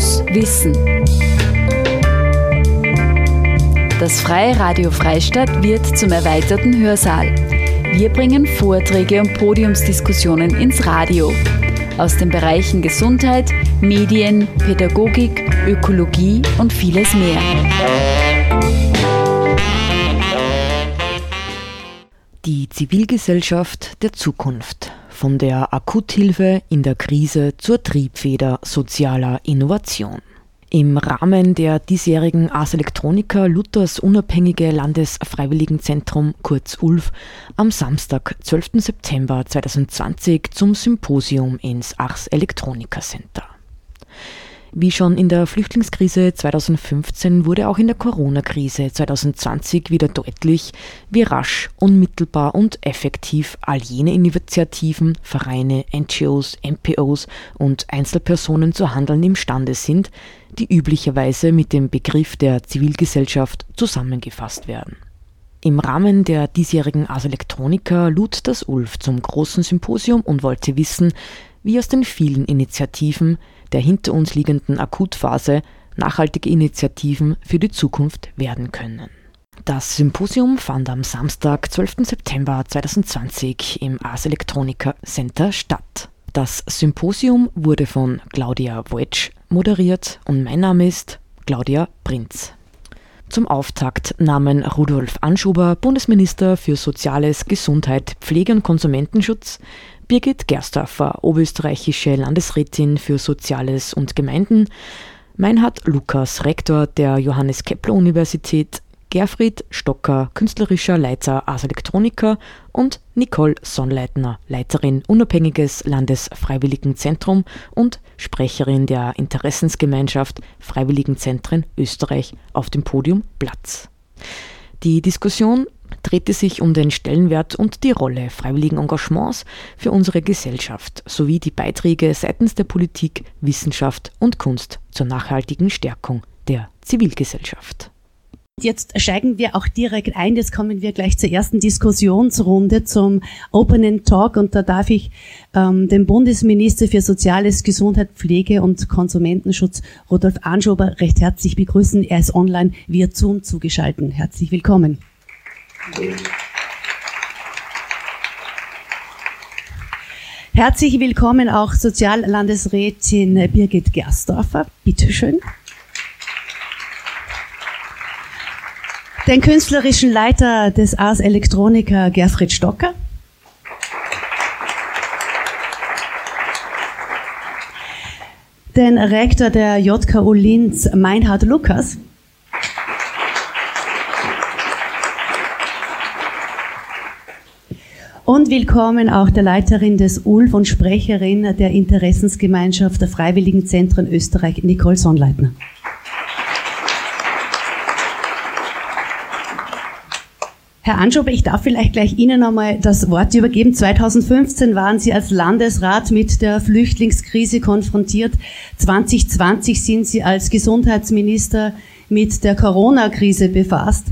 muss wissen. Das Freie Radio Freistadt wird zum erweiterten Hörsaal. Wir bringen Vorträge und Podiumsdiskussionen ins Radio aus den Bereichen Gesundheit, Medien, Pädagogik, Ökologie und vieles mehr. Die Zivilgesellschaft der Zukunft. Von der Akuthilfe in der Krise zur Triebfeder sozialer Innovation. Im Rahmen der diesjährigen Ars Electronica Luthers Unabhängige Landesfreiwilligenzentrum kurz ULF am Samstag, 12. September 2020 zum Symposium ins Ars Electronica Center. Wie schon in der Flüchtlingskrise 2015 wurde auch in der Corona-Krise 2020 wieder deutlich, wie rasch, unmittelbar und effektiv all jene Initiativen, Vereine, NGOs, NPOs und Einzelpersonen zu handeln imstande sind, die üblicherweise mit dem Begriff der Zivilgesellschaft zusammengefasst werden. Im Rahmen der diesjährigen Ars Electronica lud das ULF zum großen Symposium und wollte wissen, wie aus den vielen Initiativen der hinter uns liegenden Akutphase nachhaltige Initiativen für die Zukunft werden können. Das Symposium fand am Samstag, 12. September 2020 im Ars Electronica Center statt. Das Symposium wurde von Claudia Wojcz moderiert und mein Name ist Claudia Prinz. Zum Auftakt nahmen Rudolf Anschuber, Bundesminister für Soziales, Gesundheit, Pflege und Konsumentenschutz, Birgit Gerstorfer, oberösterreichische Landesrätin für Soziales und Gemeinden, Meinhard Lukas, Rektor der Johannes Kepler Universität, Gerfried Stocker, künstlerischer Leiter Ars Electronica und Nicole Sonnleitner, Leiterin Unabhängiges Landesfreiwilligenzentrum und Sprecherin der Interessensgemeinschaft Freiwilligenzentren Österreich auf dem Podium Platz. Die Diskussion drehte sich um den Stellenwert und die Rolle freiwilligen Engagements für unsere Gesellschaft sowie die Beiträge seitens der Politik, Wissenschaft und Kunst zur nachhaltigen Stärkung der Zivilgesellschaft. Jetzt steigen wir auch direkt ein. Jetzt kommen wir gleich zur ersten Diskussionsrunde zum Opening Talk und da darf ich ähm, den Bundesminister für Soziales, Gesundheit, Pflege und Konsumentenschutz Rudolf Anschober recht herzlich begrüßen. Er ist online via Zoom zugeschaltet. Herzlich willkommen. Herzlich willkommen auch Soziallandesrätin Birgit Gersdorfer. Bitte schön. Den künstlerischen Leiter des Ars Electronica Gerfried Stocker. Den Rektor der JKU Linz Meinhard Lukas. Und willkommen auch der Leiterin des ULF und Sprecherin der Interessensgemeinschaft der Freiwilligen Zentren Österreich, Nicole Sonnleitner. Herr Anschober, ich darf vielleicht gleich Ihnen einmal das Wort übergeben. 2015 waren Sie als Landesrat mit der Flüchtlingskrise konfrontiert. 2020 sind Sie als Gesundheitsminister mit der Corona-Krise befasst.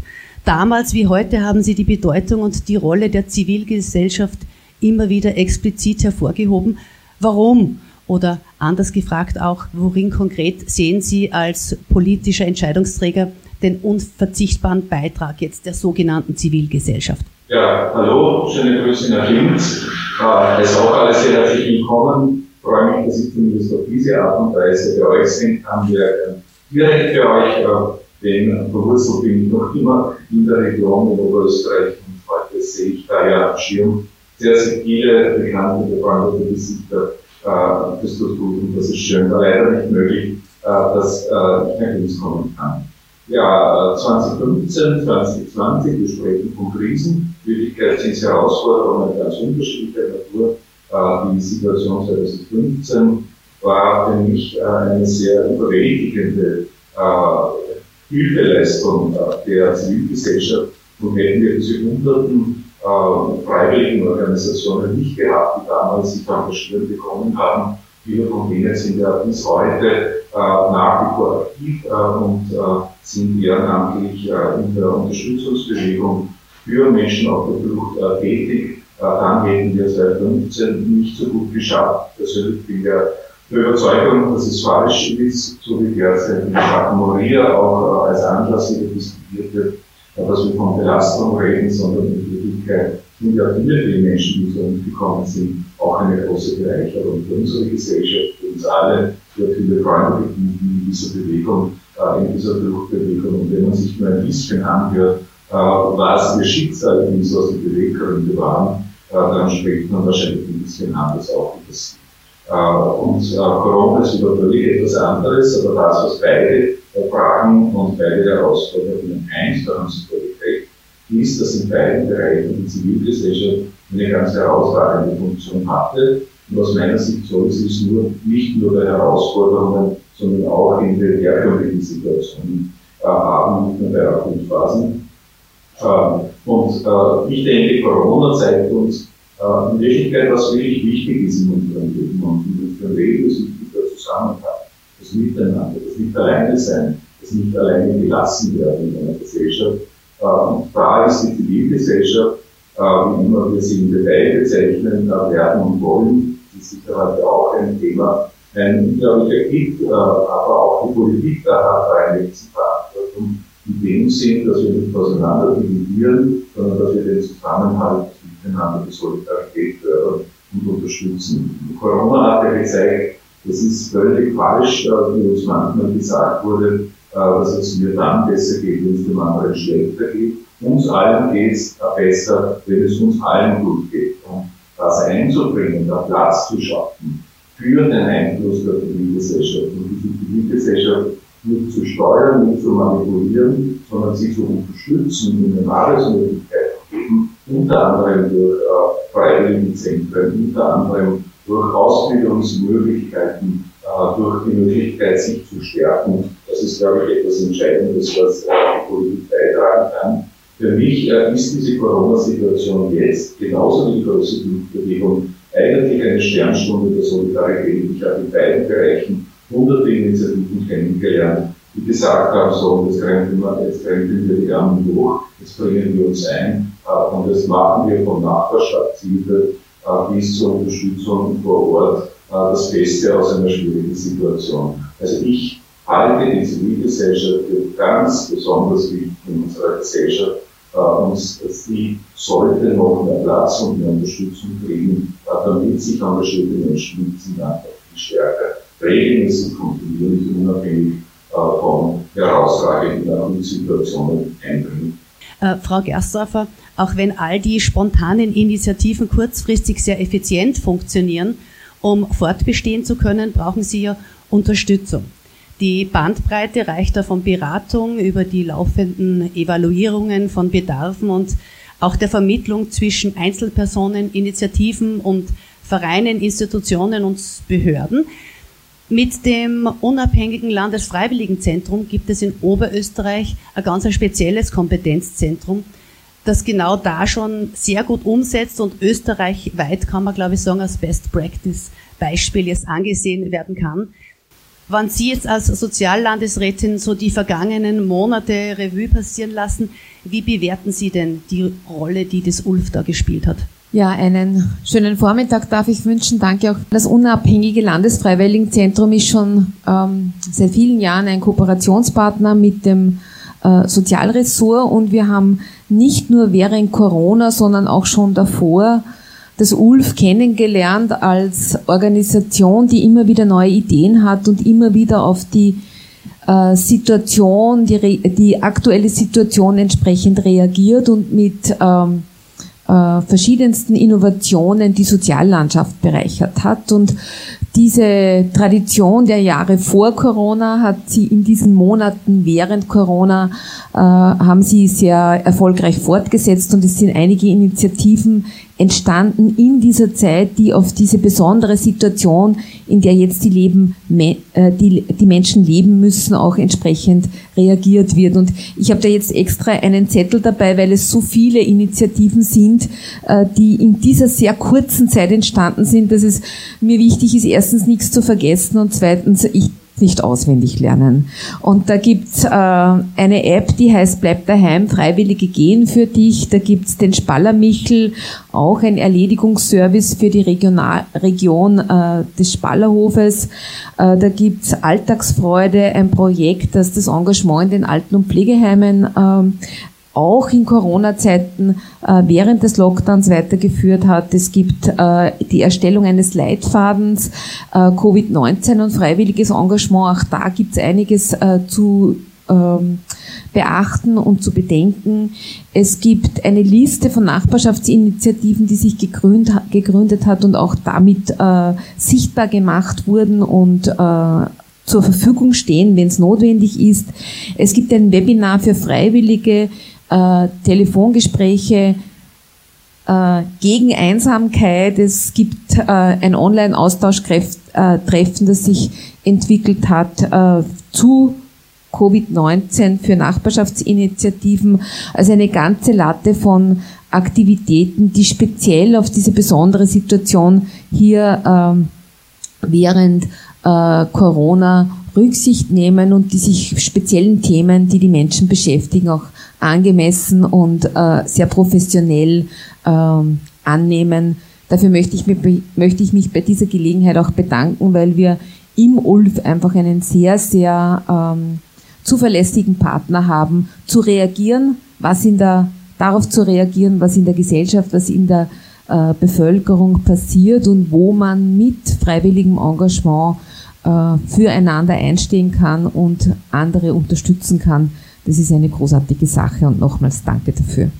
Damals wie heute haben Sie die Bedeutung und die Rolle der Zivilgesellschaft immer wieder explizit hervorgehoben. Warum? Oder anders gefragt auch, worin konkret sehen Sie als politischer Entscheidungsträger den unverzichtbaren Beitrag jetzt der sogenannten Zivilgesellschaft? Ja, hallo, schöne Grüße nach Linz. Äh, es ist auch alles sehr herzlich willkommen. Ich freue mich, dass ich zumindest auf diese Art und Weise bei euch sind. Haben wir direkt für euch äh, denn verwurzelt bin ich noch immer in der Region in Oberösterreich und heute sehe ich da ja am Schirm sehr, sehr viele bekannte, befreundete Gesichter äh, des Tut und das ist schön, aber leider nicht möglich, äh, dass äh, ich nach Linz kommen kann. Ja, 2015, 2020, wir sprechen von Krisen. Wirklichkeit sind Herausforderungen ganz unterschiedlicher Natur. Äh, die Situation 2015 war für mich äh, eine sehr überwältigende äh, Hilfeleistung der Zivilgesellschaft und hätten wir diese hunderten äh, freiwilligen Organisationen nicht gehabt, die damals sich engagiert bekommen haben. Viele von denen sind ja bis heute äh, nach wie vor aktiv äh, und äh, sind ehrenamtlich äh, in der Unterstützungsbewegung für Menschen auf der Flucht äh, tätig. dann hätten wir 2015 nicht so gut geschafft. Persönlich bin ja der Überzeugung, dass es falsch ist, so wie derzeit in der Moria auch äh, als Anlass wieder diskutiert wird, dass wir von Belastung reden, sondern in Wirklichkeit sind ja viele, viele Menschen, die zu uns gekommen sind, auch eine große Bereicherung für unsere Gesellschaft, für uns alle, für viele Freunde in dieser Bewegung, äh, in dieser Fluchtbewegung. Und wenn man sich nur ein bisschen anhört, äh, was ihr Schicksal ist, was die Beweggründe waren, äh, dann spricht man wahrscheinlich ein bisschen anders auch über sie. Und Corona ist natürlich etwas anderes, aber das, was beide Fragen und beide Herausforderungen eins, da haben Sie recht, ist, dass in beiden Bereichen die Zivilgesellschaft eine ganz herausragende Funktion hatte. Und aus meiner Sicht soll sie es nur, nicht nur bei Herausforderungen, sondern auch in den herkömmlichen Situationen äh, haben, nicht nur bei Akutphasen. Ähm, und äh, ich denke, Corona zeigt uns äh, in Wirklichkeit, was wirklich wichtig ist in unserem Leben. In Leben ist wichtig der Zusammenhalt, das Miteinander, das nicht alleine sein, das nicht alleine gelassen werden in einer Gesellschaft. Und da ist die Zivilgesellschaft, äh, wie immer wir sie im Detail bezeichnen werden und wollen, das ist sicher heute auch ein Thema, ein unglaublicher Gift, äh, aber auch die Politik da hat eine Verantwortung in dem Sinn, dass wir nicht auseinander dividieren, sondern dass wir den Zusammenhalt miteinander, die Solidarität fördern und unterstützen. Corona hat ja gezeigt, das ist völlig falsch, äh, wie uns manchmal gesagt wurde, äh, dass es mir dann besser geht, wenn es dem anderen schlechter geht. Uns allen geht es besser, wenn es uns allen gut geht. Und das einzubringen, da Platz zu schaffen für den Einfluss der Zivilgesellschaft. Und diese Zivilgesellschaft nicht zu steuern, nicht zu manipulieren, sondern sie zu unterstützen, in den Arbeitsmöglichkeiten geben, unter anderem durch äh, Freiwilligenzentren, unter anderem durch Ausbildungsmöglichkeiten, äh, durch die Möglichkeit, sich zu stärken. Das ist, glaube ich, etwas Entscheidendes, was äh, die Politik beitragen kann. Für mich äh, ist diese Corona-Situation jetzt, genauso wie die große Bewegung, eigentlich eine Sternstunde der Solidarität. Ich habe in beiden Bereichen hunderte Initiativen kennengelernt, die gesagt haben, so, jetzt krempeln wir, jetzt wir die Armen hoch, jetzt bringen wir uns ein, und das machen wir von Nachbarschaftshilfe äh, bis zur Unterstützung vor Ort, äh, das Beste aus einer schwierigen Situation. Also ich halte die Zivilgesellschaft für ganz besonders wichtig in unserer Gesellschaft, und sie sollte noch mehr Platz und mehr Unterstützung kriegen, damit sich engagierte Menschen mit diesem Land stärker regelmäßig kontinuierlich unabhängig äh, von herausragenden Situationen einbringen. Äh, Frau Gerstorfer, auch wenn all die spontanen Initiativen kurzfristig sehr effizient funktionieren, um fortbestehen zu können, brauchen Sie ja Unterstützung. Die Bandbreite reicht da von Beratung über die laufenden Evaluierungen von Bedarfen und auch der Vermittlung zwischen Einzelpersonen, Initiativen und Vereinen, Institutionen und Behörden. Mit dem unabhängigen Landesfreiwilligenzentrum gibt es in Oberösterreich ein ganz spezielles Kompetenzzentrum, das genau da schon sehr gut umsetzt und österreichweit kann man, glaube ich, sagen, als Best Practice Beispiel jetzt angesehen werden kann. Wenn Sie jetzt als Soziallandesrätin so die vergangenen Monate Revue passieren lassen, wie bewerten Sie denn die Rolle, die das ULF da gespielt hat? Ja, einen schönen Vormittag darf ich wünschen. Danke auch. Das unabhängige Landesfreiwilligenzentrum ist schon ähm, seit vielen Jahren ein Kooperationspartner mit dem äh, Sozialressort und wir haben nicht nur während Corona, sondern auch schon davor das ULF kennengelernt als Organisation, die immer wieder neue Ideen hat und immer wieder auf die äh, Situation, die, die aktuelle Situation entsprechend reagiert und mit ähm, äh, verschiedensten Innovationen die Soziallandschaft bereichert hat. Und diese Tradition der Jahre vor Corona hat sie in diesen Monaten während Corona äh, haben sie sehr erfolgreich fortgesetzt und es sind einige Initiativen entstanden in dieser Zeit, die auf diese besondere Situation, in der jetzt die, Leben, äh, die, die Menschen leben müssen, auch entsprechend reagiert wird. Und ich habe da jetzt extra einen Zettel dabei, weil es so viele Initiativen sind, äh, die in dieser sehr kurzen Zeit entstanden sind, dass es mir wichtig ist, erstens nichts zu vergessen und zweitens, ich nicht auswendig lernen. Und da gibt's äh, eine App, die heißt Bleib daheim, Freiwillige gehen für dich. Da gibt's den Spallermichel, auch ein Erledigungsservice für die Regional Region äh, des Spallerhofes. Äh, da gibt's Alltagsfreude, ein Projekt, das das Engagement in den Alten- und Pflegeheimen ähm, auch in Corona-Zeiten äh, während des Lockdowns weitergeführt hat. Es gibt äh, die Erstellung eines Leitfadens, äh, Covid-19 und freiwilliges Engagement. Auch da gibt es einiges äh, zu ähm, beachten und zu bedenken. Es gibt eine Liste von Nachbarschaftsinitiativen, die sich gegründet, gegründet hat und auch damit äh, sichtbar gemacht wurden und äh, zur Verfügung stehen, wenn es notwendig ist. Es gibt ein Webinar für Freiwillige, äh, Telefongespräche äh, gegen Einsamkeit. Es gibt äh, ein Online-Austausch-Treffen, das sich entwickelt hat äh, zu Covid-19 für Nachbarschaftsinitiativen. Also eine ganze Latte von Aktivitäten, die speziell auf diese besondere Situation hier ähm, während äh, Corona Rücksicht nehmen und die sich speziellen Themen, die die Menschen beschäftigen, auch angemessen und äh, sehr professionell ähm, annehmen. Dafür möchte ich, mich, möchte ich mich bei dieser Gelegenheit auch bedanken, weil wir im ULF einfach einen sehr, sehr ähm, zuverlässigen Partner haben, zu reagieren, was in der, darauf zu reagieren, was in der Gesellschaft, was in der äh, Bevölkerung passiert und wo man mit freiwilligem Engagement äh, füreinander einstehen kann und andere unterstützen kann. Das ist eine großartige Sache und nochmals danke dafür.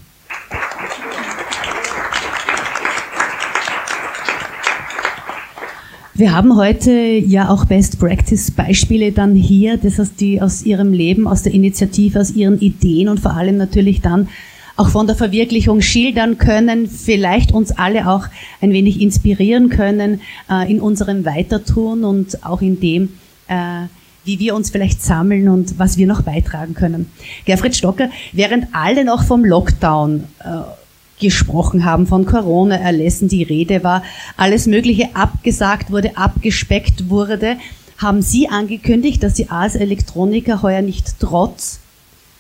Wir haben heute ja auch Best Practice Beispiele dann hier, das heißt, die aus ihrem Leben, aus der Initiative, aus ihren Ideen und vor allem natürlich dann auch von der Verwirklichung schildern können, vielleicht uns alle auch ein wenig inspirieren können äh, in unserem Weitertun und auch in dem, äh, wie wir uns vielleicht sammeln und was wir noch beitragen können. Gerfried Stocker, während alle noch vom Lockdown äh, gesprochen haben, von Corona-Erlässen die Rede war, alles Mögliche abgesagt wurde, abgespeckt wurde, haben Sie angekündigt, dass Sie als Elektroniker heuer nicht trotz,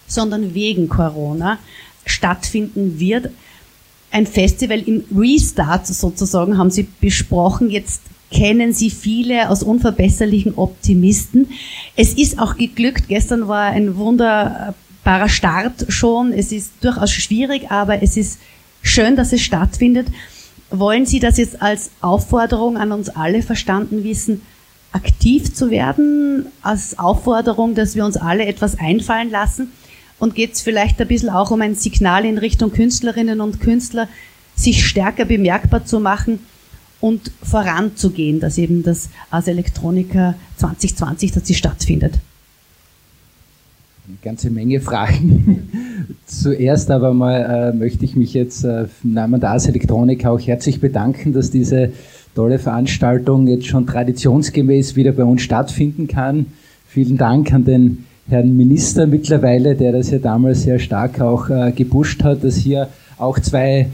sondern wegen Corona stattfinden wird. Ein Festival im Restart sozusagen haben Sie besprochen. Jetzt kennen Sie viele aus unverbesserlichen Optimisten. Es ist auch geglückt. Gestern war ein wunderbarer Start schon. Es ist durchaus schwierig, aber es ist schön, dass es stattfindet. Wollen Sie das jetzt als Aufforderung an uns alle verstanden wissen, aktiv zu werden, als Aufforderung, dass wir uns alle etwas einfallen lassen? Und geht es vielleicht ein bisschen auch um ein Signal in Richtung Künstlerinnen und Künstler, sich stärker bemerkbar zu machen und voranzugehen, dass eben das Ars Electronica 2020, dass sie stattfindet? Eine ganze Menge Fragen. Zuerst aber mal äh, möchte ich mich jetzt äh, im Namen der Ars Electronica auch herzlich bedanken, dass diese tolle Veranstaltung jetzt schon traditionsgemäß wieder bei uns stattfinden kann. Vielen Dank an den Herrn Minister mittlerweile, der das ja damals sehr stark auch äh, gepusht hat, dass hier auch zwei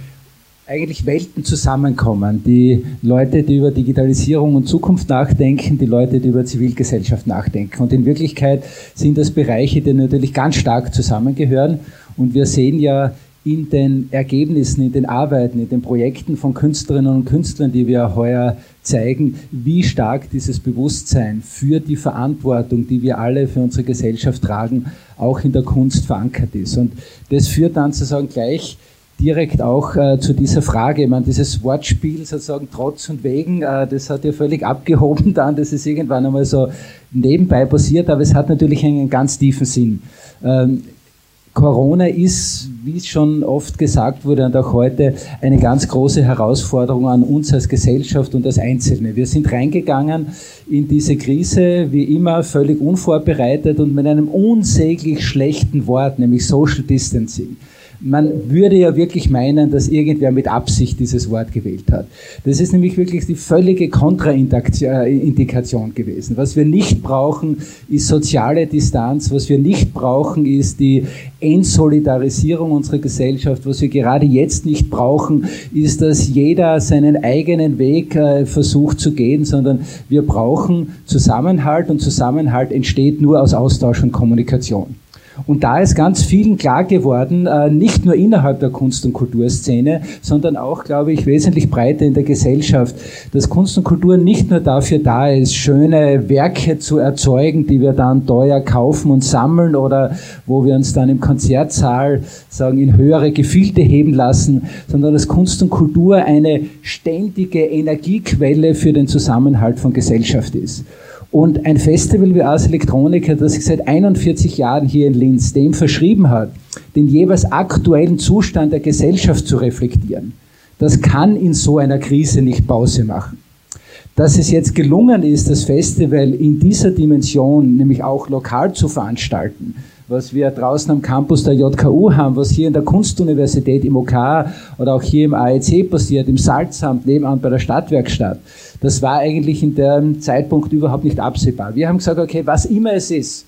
eigentlich Welten zusammenkommen. Die Leute, die über Digitalisierung und Zukunft nachdenken, die Leute, die über Zivilgesellschaft nachdenken. Und in Wirklichkeit sind das Bereiche, die natürlich ganz stark zusammengehören. Und wir sehen ja in den Ergebnissen, in den Arbeiten, in den Projekten von Künstlerinnen und Künstlern, die wir heuer zeigen, wie stark dieses Bewusstsein für die Verantwortung, die wir alle für unsere Gesellschaft tragen, auch in der Kunst verankert ist. Und das führt dann sozusagen gleich direkt auch äh, zu dieser Frage. Ich meine, dieses Wortspiel sozusagen trotz und wegen, äh, das hat ja völlig abgehoben dann, das ist irgendwann einmal so nebenbei passiert, aber es hat natürlich einen ganz tiefen Sinn. Ähm, Corona ist, wie es schon oft gesagt wurde und auch heute, eine ganz große Herausforderung an uns als Gesellschaft und als Einzelne. Wir sind reingegangen in diese Krise, wie immer, völlig unvorbereitet und mit einem unsäglich schlechten Wort, nämlich Social Distancing man würde ja wirklich meinen, dass irgendwer mit Absicht dieses Wort gewählt hat. Das ist nämlich wirklich die völlige Kontraindikation gewesen. Was wir nicht brauchen, ist soziale Distanz. Was wir nicht brauchen, ist die Entsolidarisierung unserer Gesellschaft. Was wir gerade jetzt nicht brauchen, ist, dass jeder seinen eigenen Weg äh, versucht zu gehen, sondern wir brauchen Zusammenhalt und Zusammenhalt entsteht nur aus Austausch und Kommunikation. Und da ist ganz vielen klar geworden, äh, nicht nur innerhalb der Kunst- und Kulturszene, sondern auch, glaube ich, wesentlich breiter in der Gesellschaft, dass Kunst und Kultur nicht nur dafür da ist, schöne Werke zu erzeugen, die wir dann teuer kaufen und sammeln oder wo wir uns dann im Konzertsaal sagen, in höhere Gefilde heben lassen, sondern dass Kunst und Kultur eine ständige Energiequelle für den Zusammenhalt von Gesellschaft ist. Und ein Festival wie Ars Electronica, das sich seit 41 Jahren hier in Linz dem verschrieben hat, den jeweils aktuellen Zustand der Gesellschaft zu reflektieren, das kann in so einer Krise nicht Pause machen. Dass es jetzt gelungen ist, das Festival in dieser Dimension, nämlich auch lokal zu veranstalten, was wir draußen am Campus der JKU haben, was hier in der Kunstuniversität im OK oder auch hier im AEC passiert, im Salzamt, nebenan bei der Stadtwerkstatt, das war eigentlich in dem Zeitpunkt überhaupt nicht absehbar. Wir haben gesagt, okay, was immer es ist,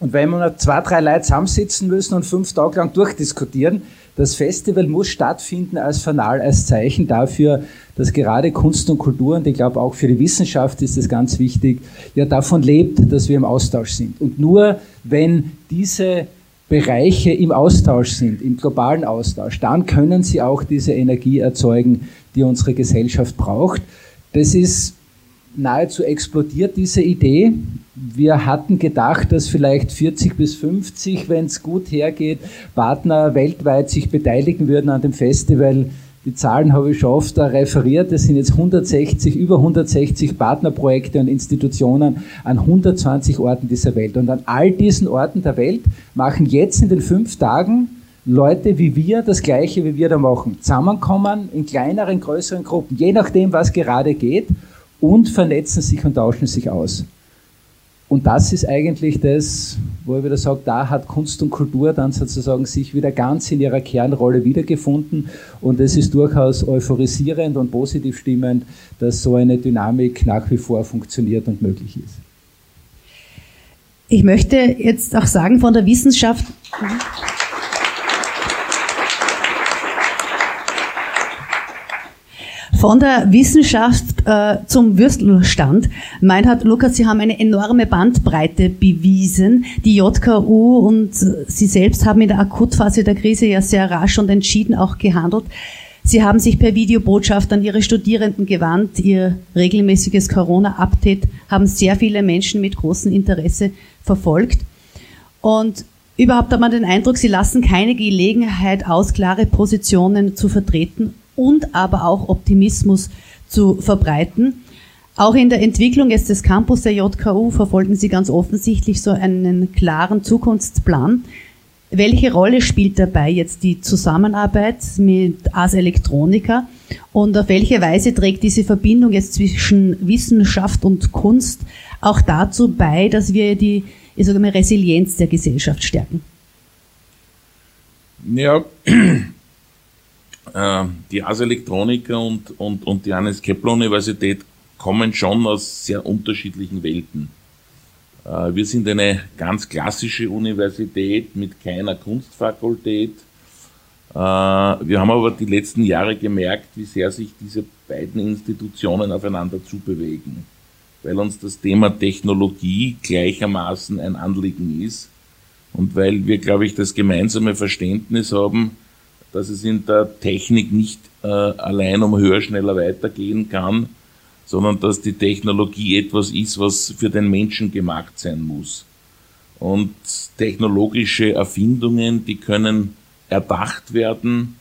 und wenn wir zwei, drei Leute zusammensitzen müssen und fünf Tage lang durchdiskutieren, das Festival muss stattfinden als Fanal, als Zeichen dafür, dass gerade Kunst und Kultur, und ich glaube auch für die Wissenschaft ist das ganz wichtig, ja davon lebt, dass wir im Austausch sind. Und nur wenn diese Bereiche im Austausch sind, im globalen Austausch, dann können sie auch diese Energie erzeugen, die unsere Gesellschaft braucht. Das ist nahezu explodiert, diese Idee. Wir hatten gedacht, dass vielleicht 40 bis 50, wenn es gut hergeht, Partner weltweit sich beteiligen würden an dem Festival. Die Zahlen habe ich schon oft referiert. Es sind jetzt 160, über 160 Partnerprojekte und Institutionen an 120 Orten dieser Welt. Und an all diesen Orten der Welt machen jetzt in den fünf Tagen Leute wie wir das Gleiche, wie wir da machen. Zusammenkommen in kleineren, größeren Gruppen, je nachdem, was gerade geht und vernetzen sich und tauschen sich aus. Und das ist eigentlich das, wo ich wieder sage, da hat Kunst und Kultur dann sozusagen sich wieder ganz in ihrer Kernrolle wiedergefunden. Und es ist durchaus euphorisierend und positiv stimmend, dass so eine Dynamik nach wie vor funktioniert und möglich ist. Ich möchte jetzt auch sagen von der Wissenschaft. Von der Wissenschaft äh, zum Würstelstand. Meinhard Lukas, Sie haben eine enorme Bandbreite bewiesen. Die JKU und Sie selbst haben in der Akutphase der Krise ja sehr rasch und entschieden auch gehandelt. Sie haben sich per Videobotschaft an Ihre Studierenden gewandt. Ihr regelmäßiges Corona-Update haben sehr viele Menschen mit großem Interesse verfolgt. Und überhaupt hat man den Eindruck, Sie lassen keine Gelegenheit aus, klare Positionen zu vertreten und aber auch Optimismus zu verbreiten. Auch in der Entwicklung jetzt des Campus der JKU verfolgen Sie ganz offensichtlich so einen klaren Zukunftsplan. Welche Rolle spielt dabei jetzt die Zusammenarbeit mit Ars Electronica und auf welche Weise trägt diese Verbindung jetzt zwischen Wissenschaft und Kunst auch dazu bei, dass wir die ich sage mal, Resilienz der Gesellschaft stärken? Ja, äh, die Ars Electronica und, und, und die Hannes Kepler Universität kommen schon aus sehr unterschiedlichen Welten. Äh, wir sind eine ganz klassische Universität mit keiner Kunstfakultät. Äh, wir haben aber die letzten Jahre gemerkt, wie sehr sich diese beiden Institutionen aufeinander zubewegen, weil uns das Thema Technologie gleichermaßen ein Anliegen ist und weil wir, glaube ich, das gemeinsame Verständnis haben, dass es in der Technik nicht äh, allein um höher, schneller weitergehen kann, sondern dass die Technologie etwas ist, was für den Menschen gemacht sein muss. Und technologische Erfindungen, die können erdacht werden,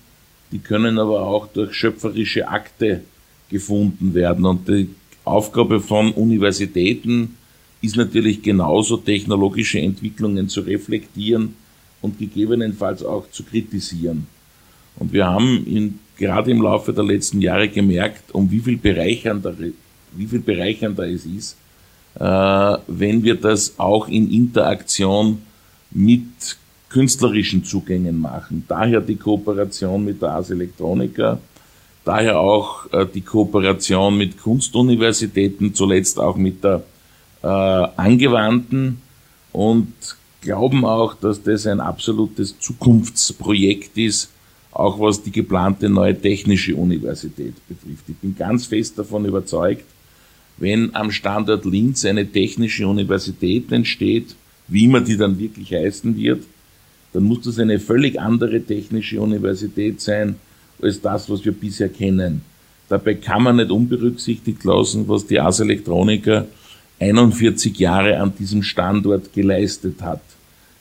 die können aber auch durch schöpferische Akte gefunden werden. Und die Aufgabe von Universitäten ist natürlich genauso technologische Entwicklungen zu reflektieren und gegebenenfalls auch zu kritisieren. Und wir haben in, gerade im Laufe der letzten Jahre gemerkt, um wie viel bereichernder, wie viel bereichernder es ist, äh, wenn wir das auch in Interaktion mit künstlerischen Zugängen machen. Daher die Kooperation mit der Ars Electronica, daher auch äh, die Kooperation mit Kunstuniversitäten, zuletzt auch mit der äh, angewandten und glauben auch, dass das ein absolutes Zukunftsprojekt ist, auch was die geplante neue technische Universität betrifft. Ich bin ganz fest davon überzeugt, wenn am Standort Linz eine technische Universität entsteht, wie immer die dann wirklich heißen wird, dann muss das eine völlig andere technische Universität sein als das, was wir bisher kennen. Dabei kann man nicht unberücksichtigt lassen, was die Ars Electronica 41 Jahre an diesem Standort geleistet hat.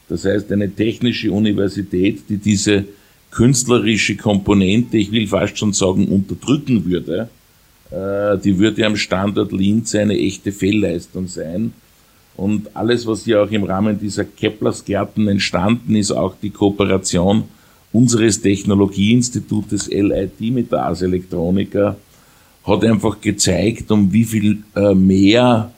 Das heißt, eine technische Universität, die diese künstlerische Komponente, ich will fast schon sagen, unterdrücken würde, äh, die würde am Standort Linz eine echte Fehlleistung sein. Und alles, was hier auch im Rahmen dieser Keplers-Gärten entstanden ist, auch die Kooperation unseres Technologieinstitutes LIT mit der Ars Electronica, hat einfach gezeigt, um wie viel äh, mehr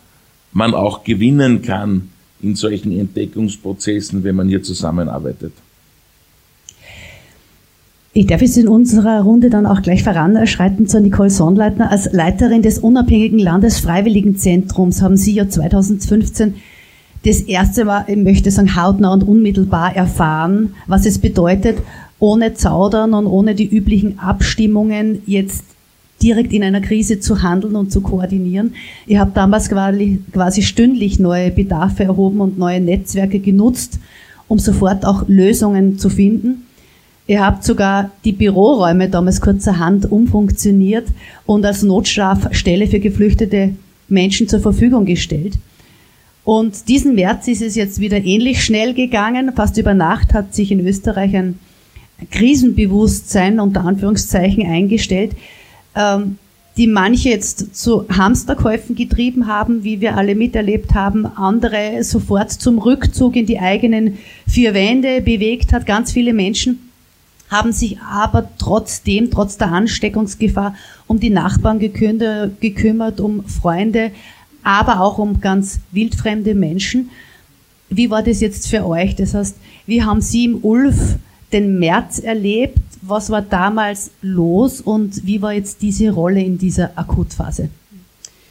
man auch gewinnen kann in solchen Entdeckungsprozessen, wenn man hier zusammenarbeitet. Ich darf jetzt in unserer Runde dann auch gleich voranschreiten zur Nicole Sonnleitner. Als Leiterin des unabhängigen Landesfreiwilligenzentrums haben Sie ja 2015 das erste Mal, ich möchte sagen, hautnah und unmittelbar erfahren, was es bedeutet, ohne Zaudern und ohne die üblichen Abstimmungen jetzt direkt in einer Krise zu handeln und zu koordinieren. Ich habe damals quasi stündlich neue Bedarfe erhoben und neue Netzwerke genutzt, um sofort auch Lösungen zu finden. Ihr habt sogar die Büroräume damals kurzerhand umfunktioniert und als Notstrafstelle für geflüchtete Menschen zur Verfügung gestellt. Und diesen März ist es jetzt wieder ähnlich schnell gegangen. Fast über Nacht hat sich in Österreich ein Krisenbewusstsein unter Anführungszeichen eingestellt, ähm, die manche jetzt zu Hamsterkäufen getrieben haben, wie wir alle miterlebt haben, andere sofort zum Rückzug in die eigenen vier Wände bewegt hat. Ganz viele Menschen haben sich aber trotzdem, trotz der Ansteckungsgefahr, um die Nachbarn gekümmert, um Freunde, aber auch um ganz wildfremde Menschen. Wie war das jetzt für euch? Das heißt, wie haben Sie im Ulf den März erlebt? Was war damals los und wie war jetzt diese Rolle in dieser Akutphase?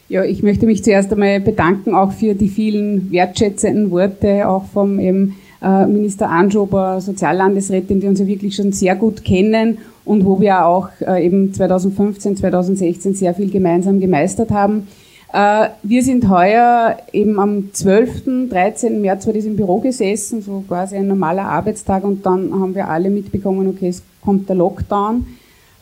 Ja, ich möchte mich zuerst einmal bedanken auch für die vielen wertschätzenden Worte auch vom eben, Minister Anschober, Soziallandesrätin, die uns ja wirklich schon sehr gut kennen und wo wir auch äh, eben 2015, 2016 sehr viel gemeinsam gemeistert haben. Äh, wir sind heuer eben am 12., 13. März war das im Büro gesessen, so quasi ein normaler Arbeitstag und dann haben wir alle mitbekommen, okay, es kommt der Lockdown.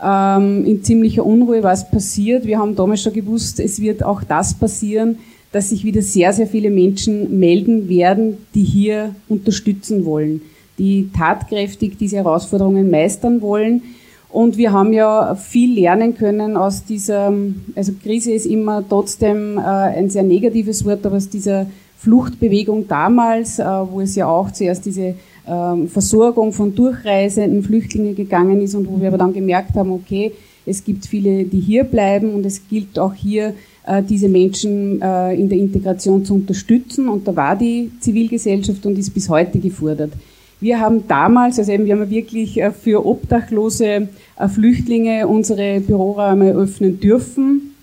Ähm, in ziemlicher Unruhe, was passiert. Wir haben damals schon gewusst, es wird auch das passieren, dass sich wieder sehr, sehr viele Menschen melden werden, die hier unterstützen wollen, die tatkräftig diese Herausforderungen meistern wollen. Und wir haben ja viel lernen können aus dieser, also Krise ist immer trotzdem äh, ein sehr negatives Wort, aber aus dieser Fluchtbewegung damals, äh, wo es ja auch zuerst diese ähm, Versorgung von durchreisenden Flüchtlingen gegangen ist und wo wir aber dann gemerkt haben, okay, es gibt viele, die hier bleiben und es gilt auch hier, diese Menschen äh, in der Integration zu unterstützen. Und da war die Zivilgesellschaft und ist bis heute gefordert. Wir haben damals, also eben, wir haben wirklich äh, für obdachlose Flüchtlinge unsere Büroräume öffnen dürfen.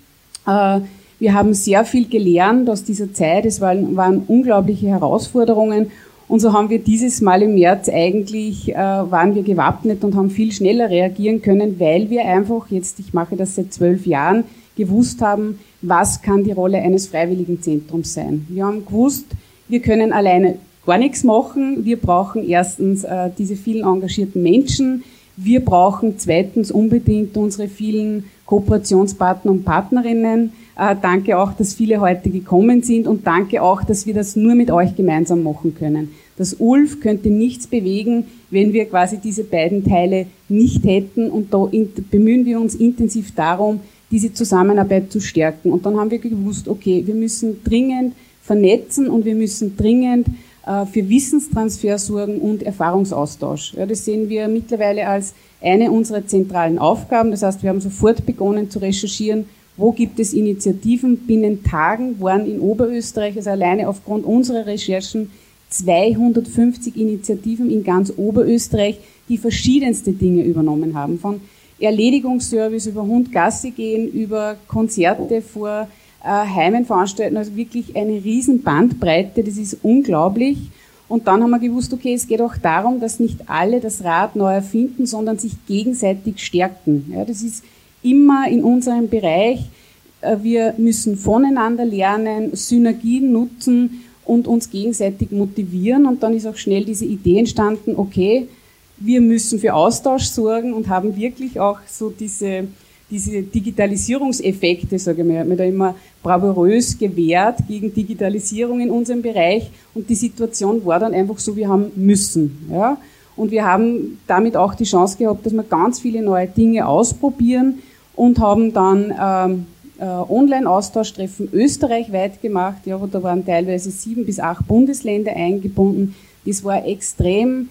Wir haben sehr viel gelernt aus dieser Zeit. Es waren, waren unglaubliche Herausforderungen. Und so haben wir dieses Mal im März eigentlich, äh, waren wir gewappnet und haben viel schneller reagieren können, weil wir einfach jetzt, ich mache das seit zwölf Jahren, gewusst haben, was kann die Rolle eines Freiwilligenzentrums sein. Wir haben gewusst, wir können alleine gar nichts machen. Wir brauchen erstens äh, diese vielen engagierten Menschen. Wir brauchen zweitens unbedingt unsere vielen Kooperationspartner und Partnerinnen. Äh, danke auch, dass viele heute gekommen sind und danke auch, dass wir das nur mit euch gemeinsam machen können. Das ULF könnte nichts bewegen, wenn wir quasi diese beiden Teile nicht hätten und da bemühen wir uns intensiv darum, diese Zusammenarbeit zu stärken. Und dann haben wir gewusst, okay, wir müssen dringend vernetzen und wir müssen dringend äh, für Wissenstransfer sorgen und Erfahrungsaustausch. Ja, das sehen wir mittlerweile als eine unserer zentralen Aufgaben. Das heißt, wir haben sofort begonnen zu recherchieren, wo gibt es Initiativen. Binnen Tagen waren in Oberösterreich, also alleine aufgrund unserer Recherchen, 250 Initiativen in ganz Oberösterreich, die verschiedenste Dinge übernommen haben. Von Erledigungsservice über Hundgasse gehen, über Konzerte vor äh, Heimen veranstalten, also wirklich eine riesen Bandbreite, das ist unglaublich. Und dann haben wir gewusst, okay, es geht auch darum, dass nicht alle das Rad neu erfinden, sondern sich gegenseitig stärken. Ja, das ist immer in unserem Bereich. Äh, wir müssen voneinander lernen, Synergien nutzen und uns gegenseitig motivieren. Und dann ist auch schnell diese Idee entstanden, okay, wir müssen für Austausch sorgen und haben wirklich auch so diese, diese Digitalisierungseffekte, sage ich mal, mir da immer bravourös gewehrt gegen Digitalisierung in unserem Bereich und die Situation war dann einfach so, wir haben müssen. Ja? Und wir haben damit auch die Chance gehabt, dass wir ganz viele neue Dinge ausprobieren und haben dann ähm, äh, Online-Austauschtreffen österreichweit gemacht. Ja, da waren teilweise sieben bis acht Bundesländer eingebunden. Das war extrem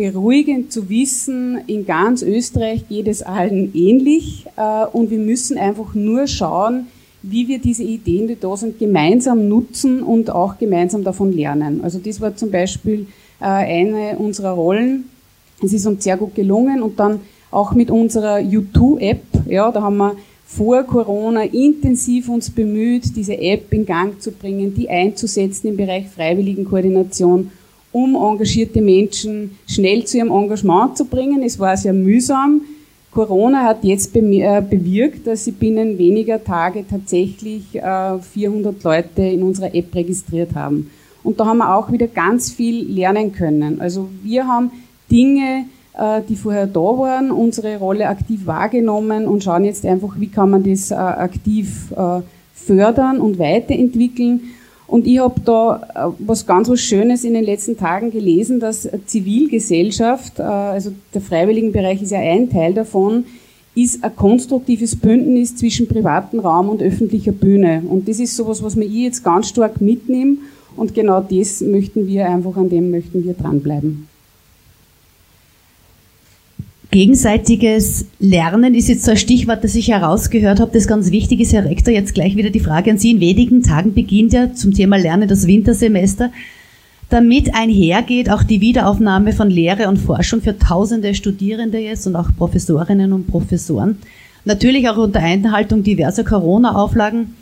beruhigend zu wissen, in ganz Österreich geht es allen ähnlich äh, und wir müssen einfach nur schauen, wie wir diese Ideen, die da sind, gemeinsam nutzen und auch gemeinsam davon lernen. Also das war zum Beispiel äh, eine unserer Rollen. Es ist uns sehr gut gelungen und dann auch mit unserer U2-App, ja, da haben wir vor Corona intensiv uns bemüht, diese App in Gang zu bringen, die einzusetzen im Bereich Freiwilligenkoordination, um engagierte Menschen schnell zu ihrem Engagement zu bringen. Es war sehr mühsam. Corona hat jetzt äh, bewirkt, dass sie binnen weniger Tage tatsächlich 400 äh, Leute in unserer App registriert haben. Und da haben wir auch wieder ganz viel lernen können. Also wir haben Dinge äh, die vorher da waren, unsere Rolle aktiv wahrgenommen und schauen jetzt einfach, wie kann man das aktiv fördern und weiterentwickeln. Und ich habe da was ganz was Schönes in den letzten Tagen gelesen, dass Zivilgesellschaft, also der Freiwilligenbereich ist ja ein Teil davon, ist ein konstruktives Bündnis zwischen privatem Raum und öffentlicher Bühne. Und das ist sowas, was mir ich jetzt ganz stark mitnehme. Und genau das möchten wir einfach, an dem möchten wir dranbleiben. Gegenseitiges Lernen ist jetzt so ein Stichwort, das ich herausgehört habe, das ganz wichtig ist. Herr Rektor, jetzt gleich wieder die Frage an Sie. In wenigen Tagen beginnt ja zum Thema Lernen das Wintersemester. Damit einhergeht auch die Wiederaufnahme von Lehre und Forschung für tausende Studierende jetzt und auch Professorinnen und Professoren. Natürlich auch unter Einhaltung diverser Corona-Auflagen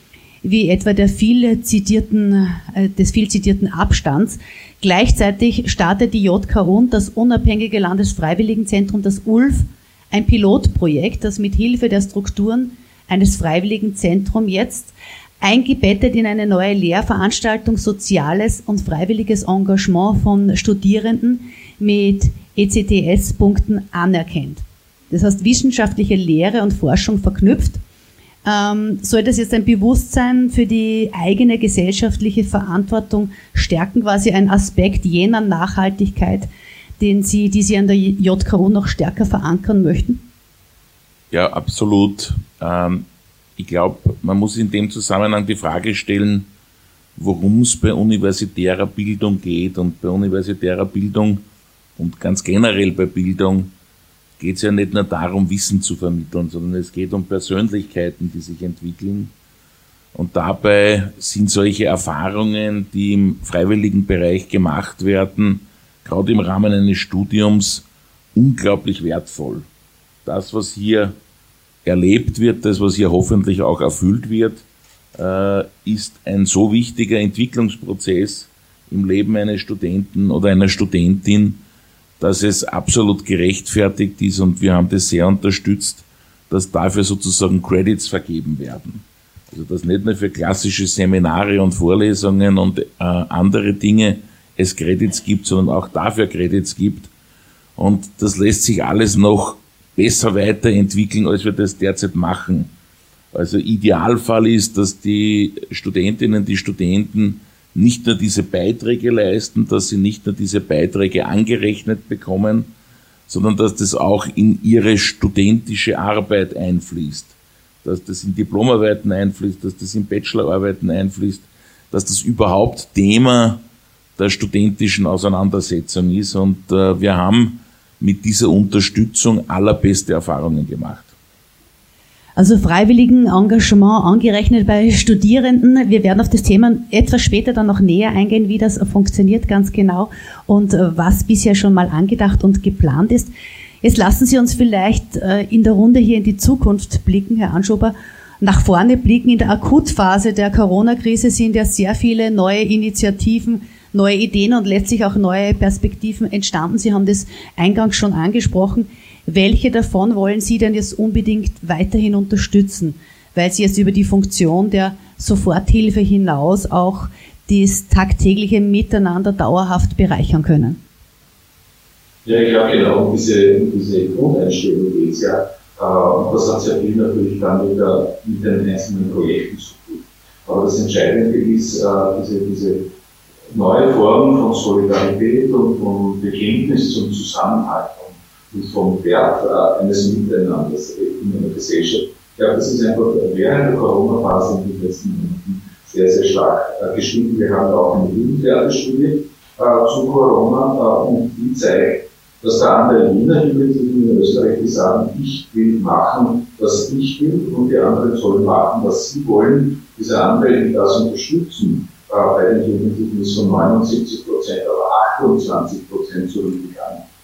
wie etwa der viel zitierten, äh, des viel zitierten Abstands. Gleichzeitig startet die JK Rund, das unabhängige Landesfreiwilligenzentrum, das ULF, ein Pilotprojekt, das mit Hilfe der Strukturen eines Freiwilligenzentrums jetzt eingebettet in eine neue Lehrveranstaltung soziales und freiwilliges Engagement von Studierenden mit ECTS-Punkten anerkennt. Das heißt, wissenschaftliche Lehre und Forschung verknüpft ähm, soll das jetzt ein Bewusstsein für die eigene gesellschaftliche Verantwortung stärken, quasi ein Aspekt jener Nachhaltigkeit, den Sie, die Sie an der JKO noch stärker verankern möchten? Ja, absolut. Ähm, ich glaube, man muss in dem Zusammenhang die Frage stellen, worum es bei universitärer Bildung geht. Und bei universitärer Bildung und ganz generell bei Bildung geht es ja nicht nur darum, Wissen zu vermitteln, sondern es geht um Persönlichkeiten, die sich entwickeln. Und dabei sind solche Erfahrungen, die im freiwilligen Bereich gemacht werden, gerade im Rahmen eines Studiums, unglaublich wertvoll. Das, was hier erlebt wird, das, was hier hoffentlich auch erfüllt wird, äh, ist ein so wichtiger Entwicklungsprozess im Leben eines Studenten oder einer Studentin, dass es absolut gerechtfertigt ist und wir haben das sehr unterstützt, dass dafür sozusagen Credits vergeben werden. Also dass nicht nur für klassische Seminare und Vorlesungen und äh, andere Dinge es Credits gibt, sondern auch dafür Credits gibt. Und das lässt sich alles noch besser weiterentwickeln, als wir das derzeit machen. Also Idealfall ist, dass die Studentinnen, die Studenten nicht nur diese Beiträge leisten, dass sie nicht nur diese Beiträge angerechnet bekommen, sondern dass das auch in ihre studentische Arbeit einfließt, dass das in Diplomarbeiten einfließt, dass das in Bachelorarbeiten einfließt, dass das überhaupt Thema der studentischen Auseinandersetzung ist. Und äh, wir haben mit dieser Unterstützung allerbeste Erfahrungen gemacht. Also freiwilligen Engagement angerechnet bei Studierenden. Wir werden auf das Thema etwas später dann noch näher eingehen, wie das funktioniert ganz genau und äh, was bisher schon mal angedacht und geplant ist. Jetzt lassen Sie uns vielleicht äh, in der Runde hier in die Zukunft blicken, Herr Anschober. Nach vorne blicken. In der Akutphase der Corona-Krise sind ja sehr viele neue Initiativen, neue Ideen und letztlich auch neue Perspektiven entstanden. Sie haben das eingangs schon angesprochen. Welche davon wollen Sie denn jetzt unbedingt weiterhin unterstützen? Weil Sie jetzt über die Funktion der Soforthilfe hinaus auch das tagtägliche Miteinander dauerhaft bereichern können. Ja, ich glaube genau um diese, diese Grundeinstellung geht es ja. Äh, und das hat sehr viel natürlich dann mit, der, mit den einzelnen Projekten zu tun. Aber das Entscheidende ist, äh, diese, diese neue Form von Solidarität und von Bekenntnis zum Zusammenhalt und vom Wert äh, eines Miteinanders in einer Gesellschaft. Ich glaube, das ist einfach während der Corona-Phase in den letzten Monaten sehr, sehr stark gestiegen. Wir haben auch eine Jugendwertestudie zu Corona und die zeigt, dass der andere Wiener Jugendlichen in Österreich, die sagen, ich will machen, was ich will und die anderen sollen machen, was sie wollen. Diese anderen, die das unterstützen, äh, bei den Jugendlichen ist von 79 Prozent auf 28 Prozent zurückgegangen.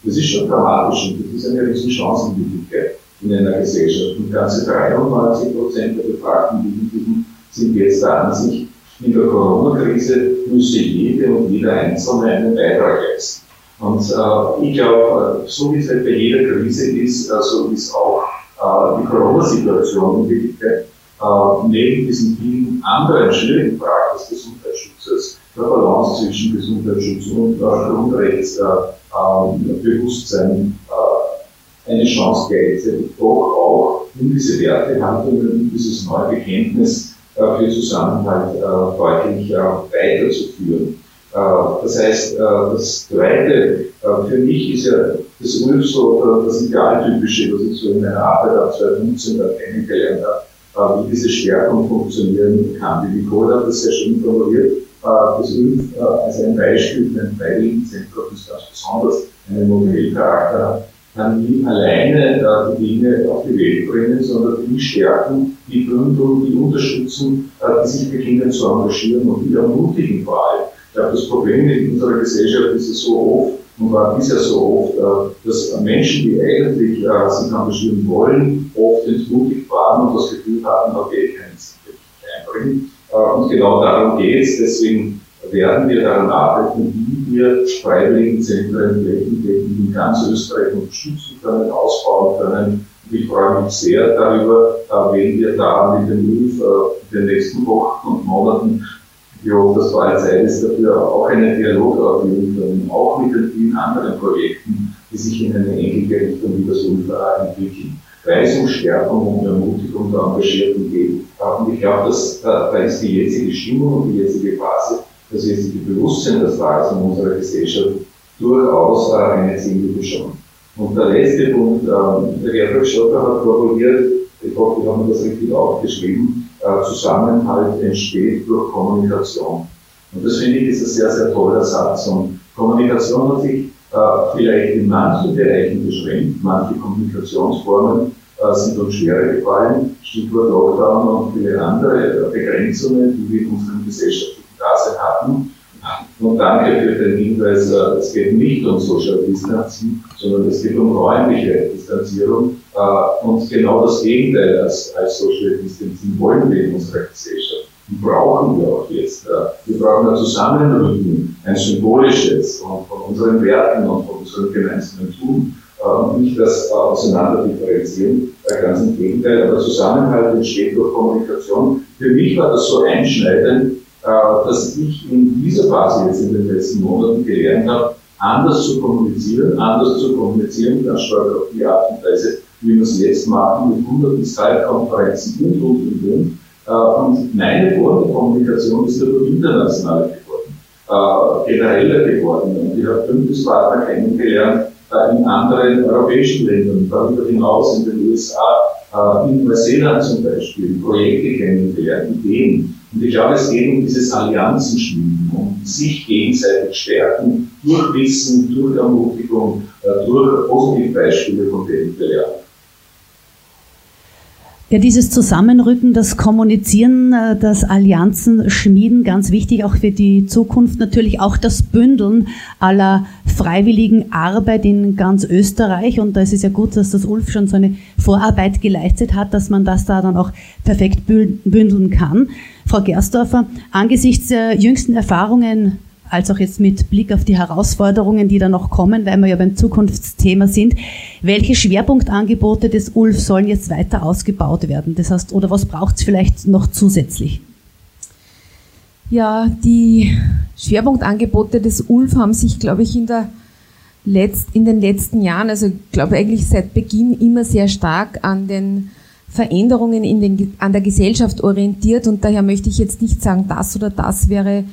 Das ist schon dramatisch und das ist eine riesen Chancenmöglichkeit in einer Gesellschaft. Und ganze 93 Prozent der befragten Jugendlichen sind jetzt der Ansicht, in der Corona-Krise müsse jede und jeder Einzelne einen Beitrag leisten. Und äh, ich glaube, so wie es halt bei jeder Krise ist, äh, so ist auch äh, die Corona-Situation in Wirklichkeit äh, neben diesen vielen anderen schwierigen Fragen des Gesundheitsschutzes, der Balance zwischen Gesundheitsschutz und Grundrechtsbewusstsein äh, eine Chance gleichzeitig doch auch in diese Wertehandlungen, in dieses neue Bekenntnis äh, für Zusammenhalt deutlich weiterzuführen. Äh, das heißt, äh, das Zweite äh, für mich ist ja das Ulf so das Idealtypische, was ich so in meiner Arbeit ab 2015 kennengelernt habe, wie diese Stärkung funktionieren kann. Die Nicole hat das sehr schön formuliert. Das Ulf als ein Beispiel für ein Freiwilligenzentrum ist ganz besonders einen Modellcharakter kann nie alleine äh, die Dinge auf die Welt bringen, sondern die stärken, die bündeln, die unterstützen, äh, die sich beginnen zu engagieren und die ermutigen vor allem. Ich glaube, das Problem in unserer Gesellschaft ist es so oft und war bisher so oft, äh, dass Menschen, die eigentlich äh, sich engagieren wollen, oft entmutigt waren und das Gefühl hatten, okay, ich kann es wirklich einbringen. Äh, und genau darum geht es. Deswegen werden wir daran arbeiten, wie wir Freiwilligenzentren flächendeckend in ganz Österreich unterstützen können, ausbauen können. Und ich freue mich sehr darüber, wenn wir da mit dem MILF in den nächsten Wochen und Monaten wie hoch das war Zeit ist, dafür auch einen Dialog aufnehmen können, auch mit den vielen anderen Projekten, die sich in eine ähnliche Richtung wie das UNFA entwickeln. Um Stärkung und Ermutigung der Engagierten geht. Und ich glaube, dass da, ist die jetzige Stimmung und die jetzige Phase, das jetzige Bewusstsein, das da ist in unserer Gesellschaft, durchaus äh, eine ziemliche Chance. Und der letzte Punkt, ähm, der Gerhard Schotter hat formuliert, ich hoffe, wir haben das richtig aufgeschrieben, äh, Zusammenhalt entsteht durch Kommunikation. Und das finde ich ist ein sehr, sehr toller Satz. Und Kommunikation hat sich vielleicht in manchen Bereichen beschränkt, manche Kommunikationsformen äh, sind uns schwerer gefallen, Stichwort Lockdown und viele andere Begrenzungen, die wir in unserem gesellschaftlichen Dasein hatten. Und danke für den Hinweis, es geht nicht um Social Distancing, sondern es geht um räumliche Distanzierung. Äh, und genau das Gegenteil als, als Social Distancing wollen wir in unserer Gesellschaft. Brauchen wir auch jetzt. Äh, wir brauchen ein Zusammenrücken, ein symbolisches von, von unseren Werten und von unserem gemeinsamen Tun. Äh, und nicht das auseinander differenzieren, ganz im Gegenteil. Aber Zusammenhalt entsteht durch Kommunikation. Für mich war das so einschneidend, dass ich in dieser Phase jetzt in den letzten Monaten gelernt habe, anders zu kommunizieren, anders zu kommunizieren, ganz stark auf die Art und Weise, wie wir es jetzt machen, mit hunderten Skype-Konferenzen und, und, und, und. Äh, und meine Form der Kommunikation ist dadurch international geworden, äh, genereller geworden. Und ich habe Bündnispartner kennengelernt äh, in anderen europäischen Ländern, darüber hinaus in den USA, in Neuseeland zum Beispiel, Projekte kennengelernt, Ideen. Und ich glaube, es geht um dieses Allianzen schmieden, um sich gegenseitig stärken, durch Wissen, durch Ermutigung, durch Positivbeispiele, von denen lernen. Ja, dieses Zusammenrücken, das Kommunizieren, äh, das Allianzen schmieden, ganz wichtig auch für die Zukunft. Natürlich auch das Bündeln aller freiwilligen Arbeit in ganz Österreich. Und da ist es ja gut, dass das Ulf schon so eine Vorarbeit geleistet hat, dass man das da dann auch perfekt bündeln kann. Frau Gersdorfer, angesichts der jüngsten Erfahrungen als auch jetzt mit Blick auf die Herausforderungen, die da noch kommen, weil wir ja beim Zukunftsthema sind. Welche Schwerpunktangebote des ULF sollen jetzt weiter ausgebaut werden? Das heißt, oder was braucht es vielleicht noch zusätzlich? Ja, die Schwerpunktangebote des ULF haben sich, glaube ich, in, der Letz-, in den letzten Jahren, also ich glaube eigentlich seit Beginn immer sehr stark an den Veränderungen in den, an der Gesellschaft orientiert und daher möchte ich jetzt nicht sagen, das oder das wäre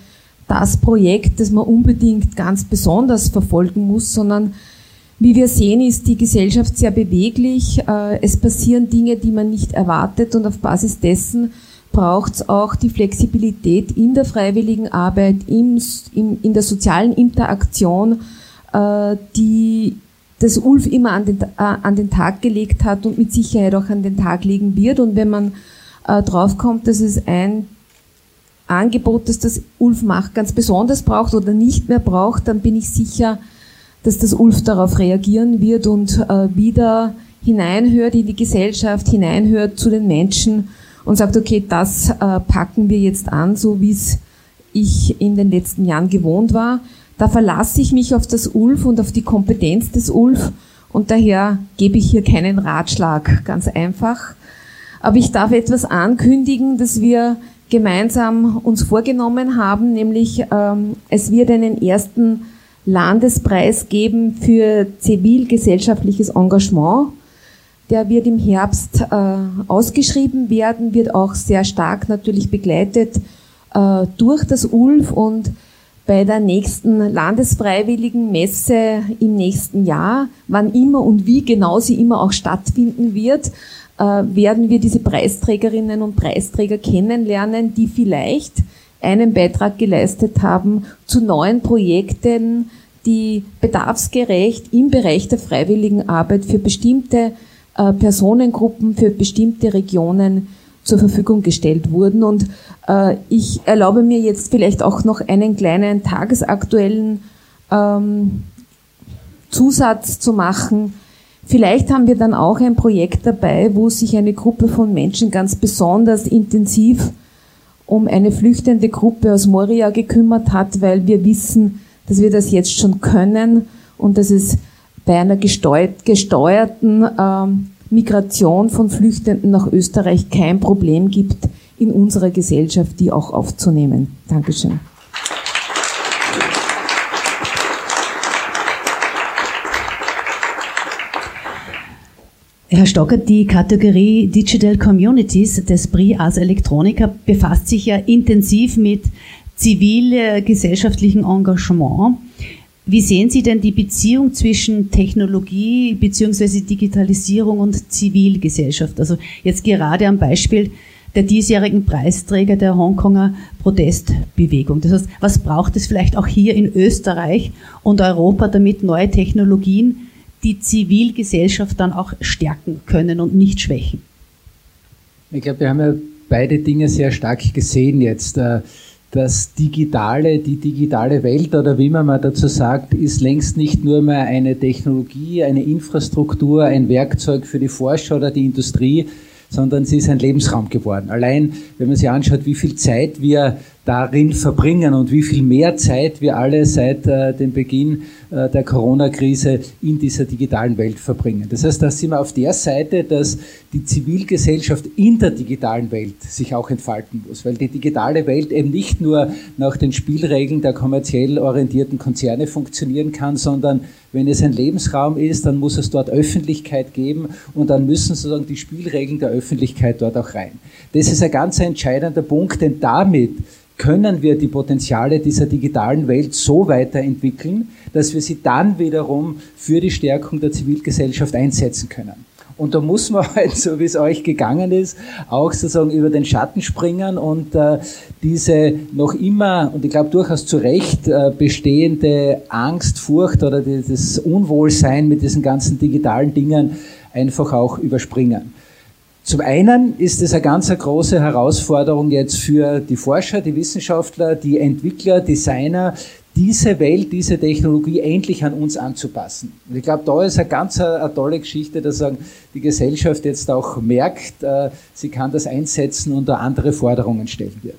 das Projekt, das man unbedingt ganz besonders verfolgen muss, sondern wie wir sehen, ist die Gesellschaft sehr beweglich. Äh, es passieren Dinge, die man nicht erwartet und auf Basis dessen braucht es auch die Flexibilität in der freiwilligen Arbeit, in der sozialen Interaktion, äh, die das Ulf immer an den, äh, an den Tag gelegt hat und mit Sicherheit auch an den Tag legen wird. Und wenn man draufkommt, dass es ein Angebot, das das Ulf macht, ganz besonders braucht oder nicht mehr braucht, dann bin ich sicher, dass das Ulf darauf reagieren wird und äh, wieder hineinhört in die Gesellschaft, hineinhört zu den Menschen und sagt, okay, das äh, packen wir jetzt an, so wie es ich in den letzten Jahren gewohnt war. Da verlasse ich mich auf das Ulf und auf die Kompetenz des Ulf und daher gebe ich hier keinen Ratschlag, ganz einfach. Aber ich darf etwas ankündigen, dass wir gemeinsam uns vorgenommen haben, nämlich ähm, es wird einen ersten Landespreis geben für zivilgesellschaftliches Engagement. Der wird im Herbst äh, ausgeschrieben werden, wird auch sehr stark natürlich begleitet äh, durch das ULF und bei der nächsten Landesfreiwilligen Messe im nächsten Jahr, wann immer und wie genau sie immer auch stattfinden wird, werden wir diese Preisträgerinnen und Preisträger kennenlernen, die vielleicht einen Beitrag geleistet haben zu neuen Projekten, die bedarfsgerecht im Bereich der freiwilligen Arbeit für bestimmte äh, Personengruppen, für bestimmte Regionen zur Verfügung gestellt wurden. Und äh, ich erlaube mir jetzt vielleicht auch noch einen kleinen tagesaktuellen ähm, Zusatz zu machen. Vielleicht haben wir dann auch ein Projekt dabei, wo sich eine Gruppe von Menschen ganz besonders intensiv um eine flüchtende Gruppe aus Moria gekümmert hat, weil wir wissen, dass wir das jetzt schon können und dass es bei einer gesteuerten ähm, Migration von Flüchtenden nach Österreich kein Problem gibt, in unserer Gesellschaft die auch aufzunehmen. Dankeschön. Herr Stocker, die Kategorie Digital Communities des BRI Ars Electronica befasst sich ja intensiv mit zivilgesellschaftlichem Engagement. Wie sehen Sie denn die Beziehung zwischen Technologie bzw. Digitalisierung und Zivilgesellschaft? Also jetzt gerade am Beispiel der diesjährigen Preisträger der Hongkonger Protestbewegung. Das heißt, was braucht es vielleicht auch hier in Österreich und Europa, damit neue Technologien die Zivilgesellschaft dann auch stärken können und nicht schwächen. Ich glaube, wir haben ja beide Dinge sehr stark gesehen jetzt. Äh, das Digitale, die digitale Welt oder wie man mal dazu sagt, ist längst nicht nur mehr eine Technologie, eine Infrastruktur, ein Werkzeug für die Forscher oder die Industrie, sondern sie ist ein Lebensraum geworden. Allein, wenn man sich anschaut, wie viel Zeit wir darin verbringen und wie viel mehr Zeit wir alle seit äh, dem Beginn äh, der Corona-Krise in dieser digitalen Welt verbringen. Das heißt, da sind wir auf der Seite, dass die Zivilgesellschaft in der digitalen Welt sich auch entfalten muss, weil die digitale Welt eben nicht nur nach den Spielregeln der kommerziell orientierten Konzerne funktionieren kann, sondern wenn es ein Lebensraum ist, dann muss es dort Öffentlichkeit geben und dann müssen sozusagen die Spielregeln der Öffentlichkeit dort auch rein. Das ist ein ganz entscheidender Punkt, denn damit können wir die Potenziale dieser digitalen Welt so weiterentwickeln, dass wir sie dann wiederum für die Stärkung der Zivilgesellschaft einsetzen können. Und da muss man halt, so wie es euch gegangen ist, auch sozusagen über den Schatten springen und äh, diese noch immer, und ich glaube durchaus zu Recht, äh, bestehende Angst, Furcht oder das Unwohlsein mit diesen ganzen digitalen Dingen einfach auch überspringen. Zum einen ist es eine ganz große Herausforderung jetzt für die Forscher, die Wissenschaftler, die Entwickler, Designer, diese Welt, diese Technologie endlich an uns anzupassen. Und ich glaube, da ist eine ganz eine, tolle Geschichte, dass die Gesellschaft jetzt auch merkt, äh, sie kann das einsetzen und da andere Forderungen stellen wird.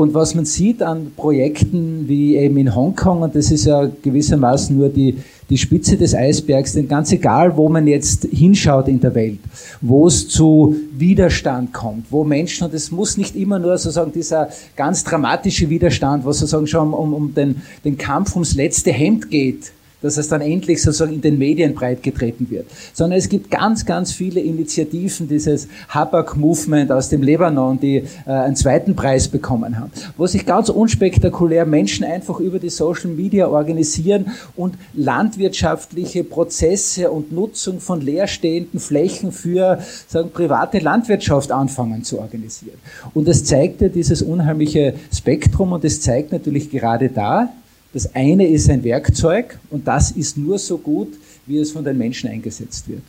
Und was man sieht an Projekten wie eben in Hongkong, und das ist ja gewissermaßen nur die, die Spitze des Eisbergs, denn ganz egal, wo man jetzt hinschaut in der Welt, wo es zu Widerstand kommt, wo Menschen, und es muss nicht immer nur sozusagen dieser ganz dramatische Widerstand, was sozusagen schon um, um den, den Kampf ums letzte Hemd geht, dass es dann endlich sozusagen in den Medien breitgetreten wird, sondern es gibt ganz, ganz viele Initiativen, dieses Habak-Movement aus dem Libanon, die äh, einen zweiten Preis bekommen haben, wo sich ganz unspektakulär Menschen einfach über die Social Media organisieren und landwirtschaftliche Prozesse und Nutzung von leerstehenden Flächen für sagen, private Landwirtschaft anfangen zu organisieren. Und das zeigt ja dieses unheimliche Spektrum und es zeigt natürlich gerade da, das eine ist ein Werkzeug und das ist nur so gut, wie es von den Menschen eingesetzt wird.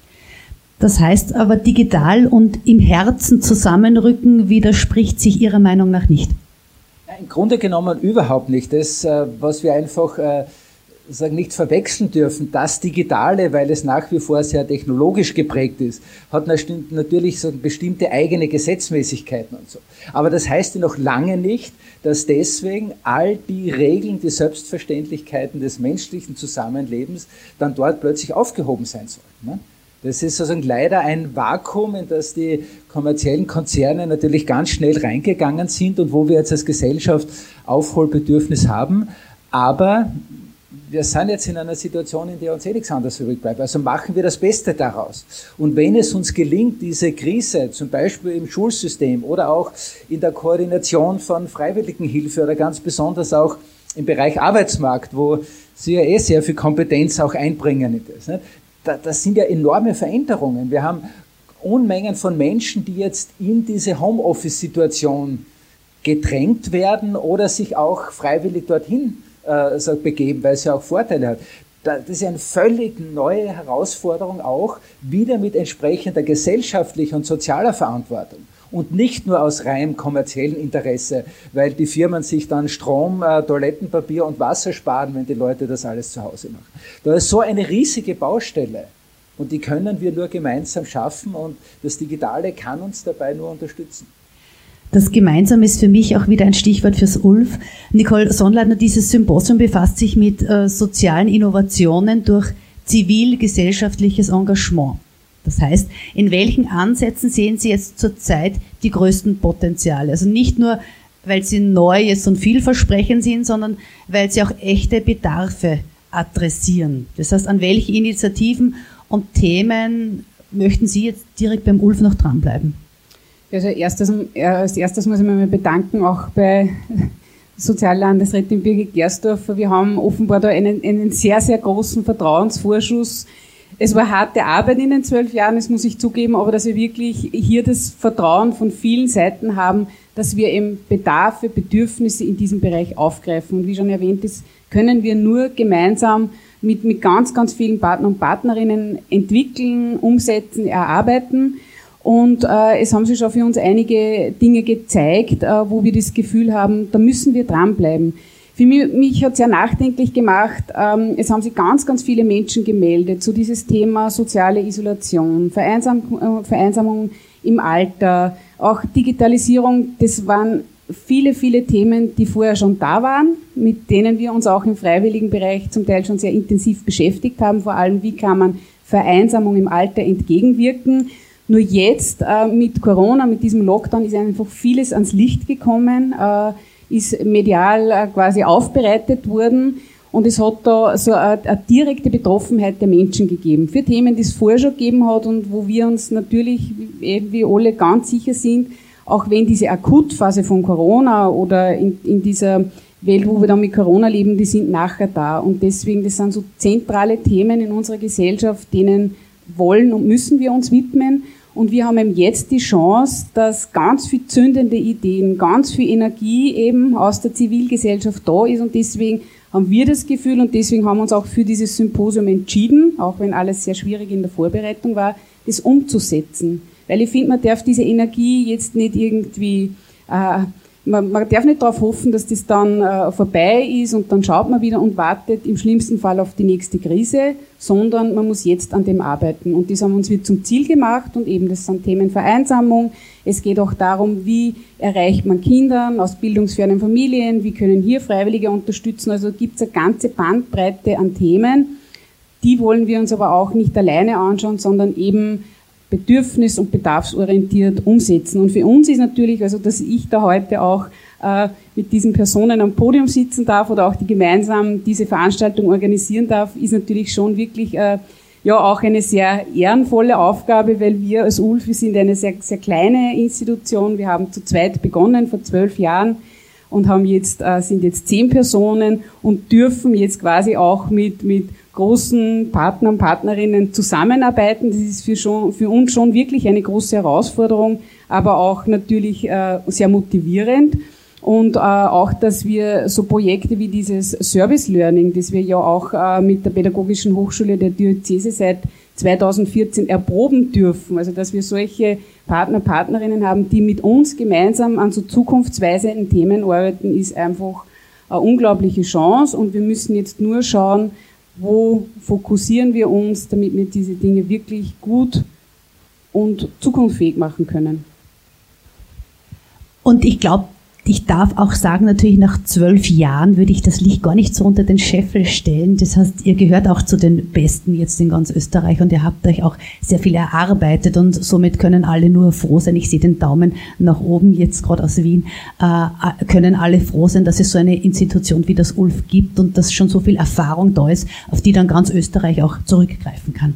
Das heißt aber, digital und im Herzen zusammenrücken widerspricht sich Ihrer Meinung nach nicht? Im Grunde genommen überhaupt nicht. Das, äh, was wir einfach äh, sagen, nicht verwechseln dürfen. Das Digitale, weil es nach wie vor sehr technologisch geprägt ist, hat natürlich so bestimmte eigene Gesetzmäßigkeiten und so. Aber das heißt ja noch lange nicht, dass deswegen all die Regeln, die Selbstverständlichkeiten des menschlichen Zusammenlebens dann dort plötzlich aufgehoben sein sollen. Ne? Das ist sozusagen leider ein Vakuum, in das die kommerziellen Konzerne natürlich ganz schnell reingegangen sind und wo wir jetzt als Gesellschaft Aufholbedürfnis haben. Aber wir sind jetzt in einer Situation, in der uns eh nichts anderes übrig bleibt. Also machen wir das Beste daraus. Und wenn es uns gelingt, diese Krise, zum Beispiel im Schulsystem oder auch in der Koordination von Freiwilligenhilfe oder ganz besonders auch im Bereich Arbeitsmarkt, wo Sie ja eh sehr viel Kompetenz auch einbringen in das. Ne? Das sind ja enorme Veränderungen. Wir haben Unmengen von Menschen, die jetzt in diese Homeoffice-Situation gedrängt werden oder sich auch freiwillig dorthin äh, begeben, weil es ja auch Vorteile hat. Das ist eine völlig neue Herausforderung auch, wieder mit entsprechender gesellschaftlicher und sozialer Verantwortung. Und nicht nur aus rein kommerziellem Interesse, weil die Firmen sich dann Strom, äh, Toilettenpapier und Wasser sparen, wenn die Leute das alles zu Hause machen. Da ist so eine riesige Baustelle. Und die können wir nur gemeinsam schaffen und das Digitale kann uns dabei nur unterstützen. Das Gemeinsame ist für mich auch wieder ein Stichwort fürs ULF. Nicole Sonnleitner, dieses Symposium befasst sich mit äh, sozialen Innovationen durch zivilgesellschaftliches Engagement. Das heißt, in welchen Ansätzen sehen Sie jetzt zurzeit die größten Potenziale? Also nicht nur, weil sie Neues und vielversprechend sind, sondern weil sie auch echte Bedarfe adressieren. Das heißt, an welche Initiativen und Themen möchten Sie jetzt direkt beim ULF noch dranbleiben? Also erstes, als erstes muss ich mich bedanken, auch bei Soziallandesrätin Birgit Gersdorfer. Wir haben offenbar da einen, einen sehr, sehr großen Vertrauensvorschuss. Es war harte Arbeit in den zwölf Jahren, das muss ich zugeben, aber dass wir wirklich hier das Vertrauen von vielen Seiten haben, dass wir eben Bedarfe, Bedürfnisse in diesem Bereich aufgreifen. Und wie schon erwähnt ist, können wir nur gemeinsam mit, mit ganz, ganz vielen Partnern und Partnerinnen entwickeln, umsetzen, erarbeiten. Und äh, es haben sich schon für uns einige Dinge gezeigt, äh, wo wir das Gefühl haben, da müssen wir dranbleiben. Für mich, mich hat sehr nachdenklich gemacht, ähm, es haben sich ganz, ganz viele Menschen gemeldet zu dieses Thema soziale Isolation, Vereinsam, äh, Vereinsamung im Alter, auch Digitalisierung, das waren viele, viele Themen, die vorher schon da waren, mit denen wir uns auch im freiwilligen Bereich zum Teil schon sehr intensiv beschäftigt haben, vor allem wie kann man Vereinsamung im Alter entgegenwirken nur jetzt äh, mit Corona, mit diesem Lockdown ist einfach vieles ans Licht gekommen, äh, ist medial äh, quasi aufbereitet worden und es hat da so eine, eine, direkte Betroffenheit der Menschen gegeben für Themen, die es vorher schon gegeben hat und wo wir uns natürlich, wie alle ganz sicher sind, auch wenn diese Akutphase von Corona oder in, in dieser Welt, wo wir dann mit Corona leben, die sind nachher da. Und deswegen, das sind so zentrale Themen in unserer Gesellschaft, denen wollen und müssen wir uns widmen. Und wir haben eben jetzt die Chance, dass ganz viel zündende Ideen, ganz viel Energie eben aus der Zivilgesellschaft da ist. Und deswegen haben wir das Gefühl und deswegen haben wir uns auch für dieses Symposium entschieden, auch wenn alles sehr schwierig in der Vorbereitung war, das umzusetzen. Weil ich finde, man darf diese Energie jetzt nicht irgendwie äh, man, man darf nicht darauf hoffen, dass das dann äh, vorbei ist und dann schaut man wieder und wartet im schlimmsten Fall auf die nächste Krise, sondern man muss jetzt an dem arbeiten. Und das haben wir uns wieder zum Ziel gemacht und eben das sind Themen Vereinsamung. Es geht auch darum, wie erreicht man Kindern aus bildungsfernen Familien, wie können hier Freiwillige unterstützen. Also gibt es eine ganze Bandbreite an Themen. Die wollen wir uns aber auch nicht alleine anschauen, sondern eben bedürfnis- und bedarfsorientiert umsetzen. Und für uns ist natürlich, also dass ich da heute auch äh, mit diesen Personen am Podium sitzen darf oder auch die gemeinsam diese Veranstaltung organisieren darf, ist natürlich schon wirklich äh, ja auch eine sehr ehrenvolle Aufgabe, weil wir als ULF, wir sind eine sehr, sehr kleine Institution. Wir haben zu zweit begonnen vor zwölf Jahren und haben jetzt, äh, sind jetzt zehn Personen und dürfen jetzt quasi auch mit, mit großen Partnern, Partnerinnen zusammenarbeiten. Das ist für, schon, für uns schon wirklich eine große Herausforderung, aber auch natürlich äh, sehr motivierend. Und äh, auch, dass wir so Projekte wie dieses Service Learning, das wir ja auch äh, mit der Pädagogischen Hochschule der Diözese seit 2014 erproben dürfen. Also, dass wir solche Partner, Partnerinnen haben, die mit uns gemeinsam an so zukunftsweisenden Themen arbeiten, ist einfach eine unglaubliche Chance. Und wir müssen jetzt nur schauen, wo fokussieren wir uns, damit wir diese Dinge wirklich gut und zukunftsfähig machen können. Und ich glaube, ich darf auch sagen, natürlich nach zwölf Jahren würde ich das Licht gar nicht so unter den Scheffel stellen. Das heißt, ihr gehört auch zu den Besten jetzt in ganz Österreich und ihr habt euch auch sehr viel erarbeitet und somit können alle nur froh sein. Ich sehe den Daumen nach oben jetzt gerade aus Wien. Äh, können alle froh sein, dass es so eine Institution wie das ULF gibt und dass schon so viel Erfahrung da ist, auf die dann ganz Österreich auch zurückgreifen kann.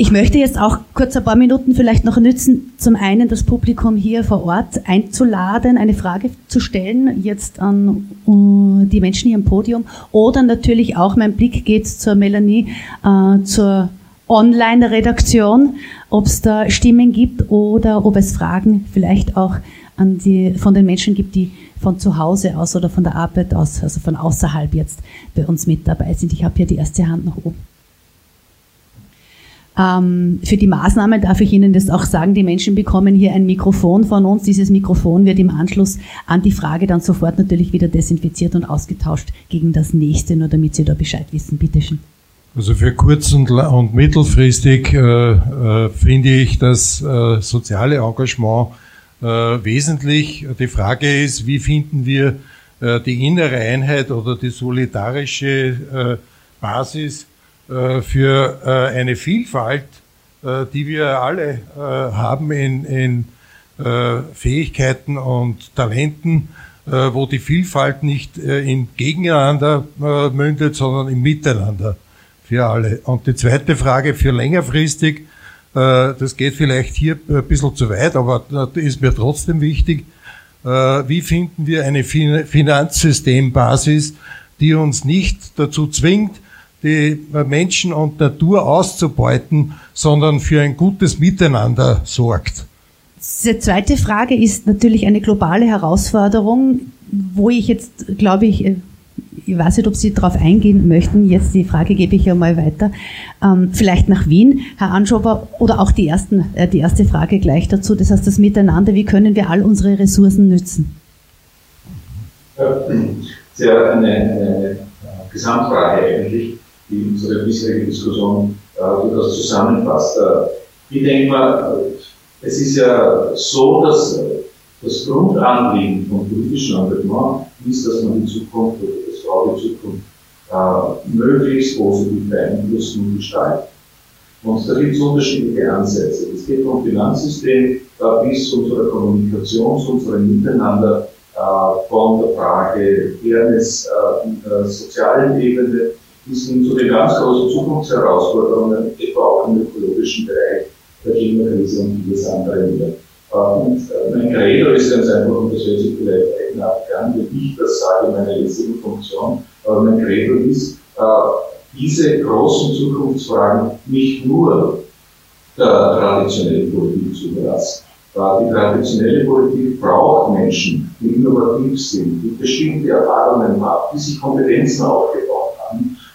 Ich möchte jetzt auch kurz ein paar Minuten vielleicht noch nützen, zum einen das Publikum hier vor Ort einzuladen, eine Frage zu stellen, jetzt an die Menschen hier im Podium. Oder natürlich auch, mein Blick geht zur Melanie, äh, zur Online-Redaktion, ob es da Stimmen gibt oder ob es Fragen vielleicht auch an die, von den Menschen gibt, die von zu Hause aus oder von der Arbeit aus, also von außerhalb jetzt bei uns mit dabei sind. Ich habe hier die erste Hand nach oben. Ähm, für die Maßnahme darf ich Ihnen das auch sagen, die Menschen bekommen hier ein Mikrofon von uns. Dieses Mikrofon wird im Anschluss an die Frage dann sofort natürlich wieder desinfiziert und ausgetauscht gegen das nächste, nur damit Sie da Bescheid wissen. Bitte schön. Also für kurz- und, und mittelfristig äh, äh, finde ich das äh, soziale Engagement äh, wesentlich. Die Frage ist, wie finden wir äh, die innere Einheit oder die solidarische äh, Basis für äh, eine Vielfalt, äh, die wir alle haben in, in Fähigkeiten und Talenten, wo die Vielfalt nicht in Gegeneinander mündet, sondern im Miteinander für alle. Und die zweite Frage für längerfristig, das geht vielleicht hier ein bisschen zu weit, aber ist mir trotzdem wichtig. Wie finden wir eine Finanzsystembasis, die uns nicht dazu zwingt, die Menschen und Natur auszubeuten, sondern für ein gutes Miteinander sorgt. Die zweite Frage ist natürlich eine globale Herausforderung, wo ich jetzt, glaube ich, äh, ich weiß nicht, ob Sie darauf eingehen möchten. Jetzt die Frage gebe ich ja mal weiter. Ähm, vielleicht nach Wien, Herr Anschober, oder auch die, ersten, äh, die erste Frage gleich dazu. Das heißt, das Miteinander, wie können wir all unsere Ressourcen nützen? Ja, sehr eine, eine Gesamtfrage eigentlich die unsere bisherige Diskussion äh, durchaus zusammenfasst. Äh, ich denke mal, äh, es ist ja so, dass äh, das Grundanliegen vom politischen Engagement ist, dass man die Zukunft oder das Frau die Zukunft äh, möglichst positiv beeinflussen und gestalten. Und da gibt es unterschiedliche Ansätze. Es geht vom Finanzsystem äh, bis zu unserer Kommunikation, zu unserem Miteinander, äh, von der Frage Fairness äh, in der sozialen Ebene bis hin zu den ganz großen Zukunftsherausforderungen, etwa auch im ökologischen Bereich der Klimakrise und vieles andere mehr. Äh, und äh, mein Credo ist ganz einfach, und das hört sich vielleicht eigenartig an, wenn ich das sage in meiner jetzigen Funktion, aber mein Credo ist, äh, diese großen Zukunftsfragen nicht nur der traditionellen Politik zu überlassen, Die traditionelle Politik braucht Menschen, die innovativ sind, die bestimmte Erfahrungen haben, die sich Kompetenzen aufgebaut.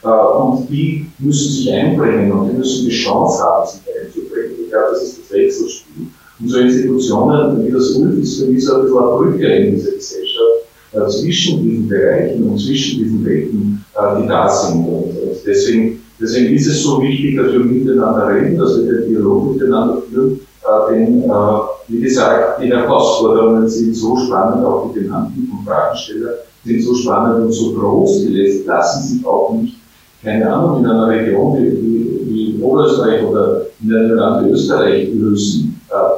Und die müssen sich einbringen und die müssen die Chance haben, sich einzubringen. Ich glaube, das ist das Wechselspiel. Und so Institutionen wie das ULF ist für mich so ein eine Brücke in dieser Gesellschaft äh, zwischen diesen Bereichen und zwischen diesen Welten, äh, die da sind. Und, und deswegen, deswegen ist es so wichtig, dass wir miteinander reden, dass wir den Dialog miteinander führen, äh, denn, äh, wie gesagt, die Herausforderungen sind so spannend, auch die genannten vom Fragensteller, sind so spannend und so groß, die lassen sich auch nicht, keine Ahnung, in einer Region wie, wie, Oberösterreich oder in einem Land wie Österreich lösen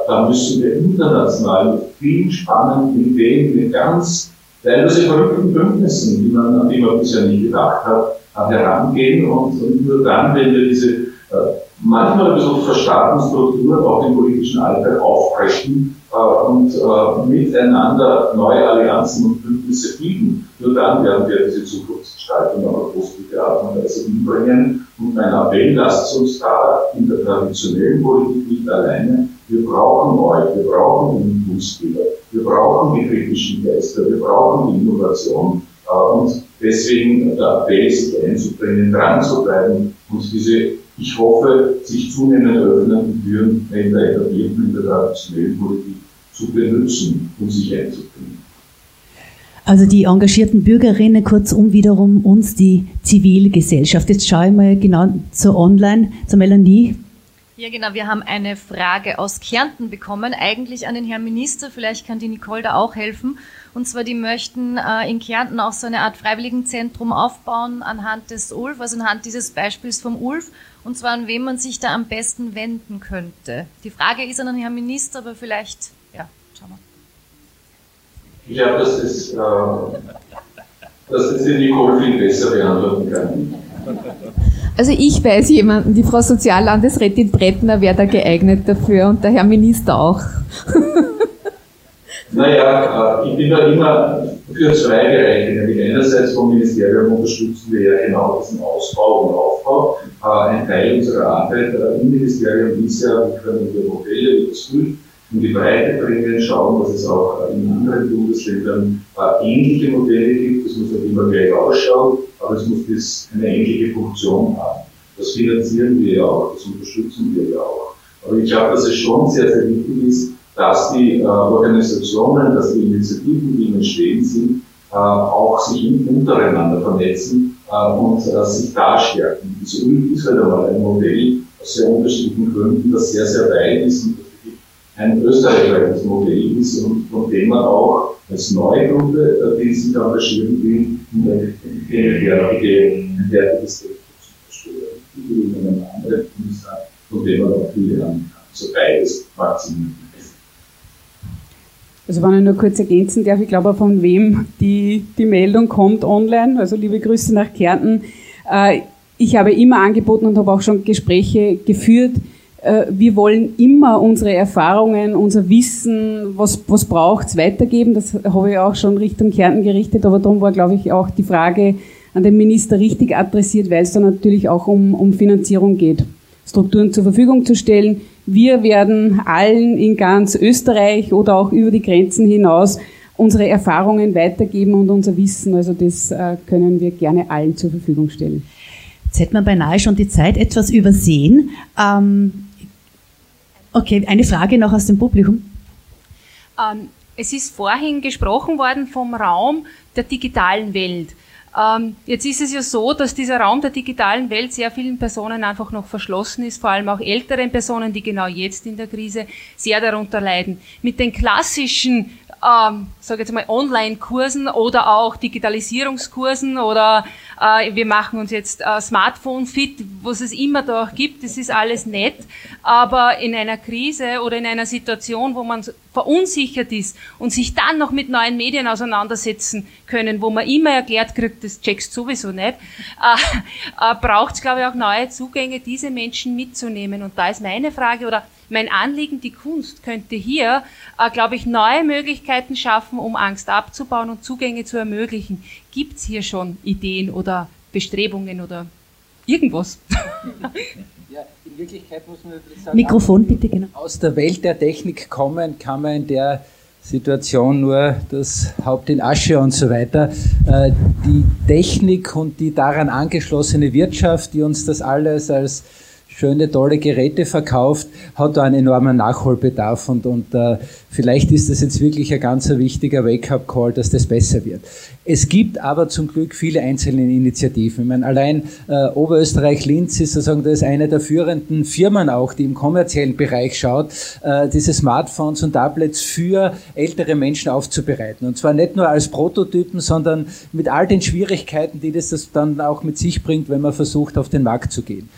da müssen wir international mit vielen spannenden Ideen, mit ganz teilweise verrückten Bündnissen, die man, an die man bisher nicht gedacht hat, herangehen. Und, und nur dann, wenn wir diese äh, manchmal ein bisschen verstarrten Strukturen auch im politischen Alltag aufbrechen äh, und äh, miteinander neue Allianzen und Bündnisse bilden, nur dann werden wir diese Zukunftsgestaltung eine positive Art und hinbringen. Und mein Appell, lasst uns da in der traditionellen Politik nicht alleine wir brauchen euch, wir brauchen die Impulsgeber, wir brauchen die kritischen Geister, wir brauchen die Innovation. Äh, und deswegen der Appell, sich einzubringen, dran zu bleiben und diese, ich hoffe, sich zunehmend öffnenden Türen in der etablierten, in der traditionellen Politik zu benutzen, um sich einzubringen. Also die engagierten Bürgerinnen, kurzum wiederum uns, die Zivilgesellschaft. Jetzt schaue ich mal genau zur Online, zur Melanie. Ja, genau. Wir haben eine Frage aus Kärnten bekommen, eigentlich an den Herrn Minister. Vielleicht kann die Nicole da auch helfen. Und zwar, die möchten äh, in Kärnten auch so eine Art Freiwilligenzentrum aufbauen anhand des ULF, also anhand dieses Beispiels vom ULF. Und zwar, an wen man sich da am besten wenden könnte. Die Frage ist an den Herrn Minister, aber vielleicht. Ich glaube, dass das, äh, dass das die Nicole viel besser beantworten kann. Also ich weiß jemanden, die Frau Soziallandesrätin Brettner wäre da geeignet dafür und der Herr Minister auch. naja, äh, ich bin da immer für zwei Bereiche. Nämlich einerseits vom Ministerium unterstützen wir ja genau diesen Ausbau und Aufbau. Äh, ein Teil unserer Arbeit äh, im Ministerium ist ja, wir können wir Modelle wie das in die Breite bringen, schauen, dass es auch in anderen Bundesländern ähnliche Modelle gibt. Das muss nicht immer gleich ausschauen aber es muss das eine ähnliche Funktion haben. Das finanzieren wir ja auch, das unterstützen wir ja auch. Aber ich glaube, dass es schon sehr, sehr wichtig ist, dass die äh, Organisationen, dass die Initiativen, die im Entstehen sind, äh, auch sich untereinander vernetzen äh, und äh, sich da stärken. Diese ULF ist halt einmal ein Modell aus sehr unterschiedlichen Gründen, das sehr, sehr weit ist und ein österreichweites Modell ist und von dem man auch als neue Gruppe, die sich engagieren will, in der derartige, derartiges zum Beispiel in einem anderen Bundesland, von dem man auch viele lernen kann. So beides Sinn. Also wenn ich nur kurz ergänzen darf, ich glaube, von wem die, die Meldung kommt online. Also liebe Grüße nach Kärnten. Äh, ich habe immer angeboten und habe auch schon Gespräche geführt, äh, wir wollen immer unsere Erfahrungen, unser Wissen, was, was braucht's, weitergeben. Das habe ich auch schon Richtung Kärnten gerichtet, aber darum war, glaube ich, auch die Frage an den Minister richtig adressiert, weil es da natürlich auch um, um Finanzierung geht, Strukturen zur Verfügung zu stellen. Wir werden allen in ganz Österreich oder auch über die Grenzen hinaus unsere Erfahrungen weitergeben und unser Wissen. Also das äh, können wir gerne allen zur Verfügung stellen. Jetzt hätte man beinahe schon die Zeit etwas übersehen. Ähm, Okay, eine Frage noch aus dem Publikum. Ähm, es ist vorhin gesprochen worden vom Raum der digitalen Welt. Ähm, jetzt ist es ja so, dass dieser Raum der digitalen Welt sehr vielen Personen einfach noch verschlossen ist, vor allem auch älteren Personen, die genau jetzt in der Krise sehr darunter leiden. Mit den klassischen ähm, sage jetzt mal Online-Kursen oder auch Digitalisierungskursen oder äh, wir machen uns jetzt äh, Smartphone fit, was es immer da auch gibt. Das ist alles nett, aber in einer Krise oder in einer Situation, wo man verunsichert ist und sich dann noch mit neuen Medien auseinandersetzen können, wo man immer erklärt kriegt, das checkst sowieso nicht, äh, äh, braucht es glaube ich auch neue Zugänge, diese Menschen mitzunehmen. Und da ist meine Frage oder mein Anliegen, die Kunst könnte hier, äh, glaube ich, neue Möglichkeiten schaffen, um Angst abzubauen und Zugänge zu ermöglichen. Gibt es hier schon Ideen oder Bestrebungen oder irgendwas? Ja, in Wirklichkeit muss man natürlich sagen, Mikrofon bitte, genau. Aus der Welt der Technik kommen kann man in der Situation nur das Haupt in Asche und so weiter. Äh, die Technik und die daran angeschlossene Wirtschaft, die uns das alles als schöne, tolle Geräte verkauft, hat da einen enormen Nachholbedarf und, und äh, vielleicht ist das jetzt wirklich ein ganz wichtiger Wake-up-Call, dass das besser wird. Es gibt aber zum Glück viele einzelne Initiativen. Ich meine, allein äh, Oberösterreich-Linz ist sozusagen das ist eine der führenden Firmen auch, die im kommerziellen Bereich schaut, äh, diese Smartphones und Tablets für ältere Menschen aufzubereiten. Und zwar nicht nur als Prototypen, sondern mit all den Schwierigkeiten, die das, das dann auch mit sich bringt, wenn man versucht, auf den Markt zu gehen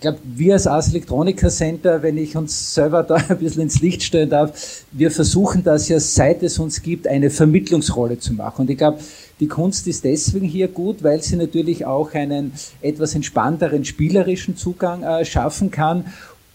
ich glaube, wir als Ars Electronica Center, wenn ich uns selber da ein bisschen ins Licht stellen darf, wir versuchen das ja, seit es uns gibt, eine Vermittlungsrolle zu machen. Und ich glaube, die Kunst ist deswegen hier gut, weil sie natürlich auch einen etwas entspannteren spielerischen Zugang äh, schaffen kann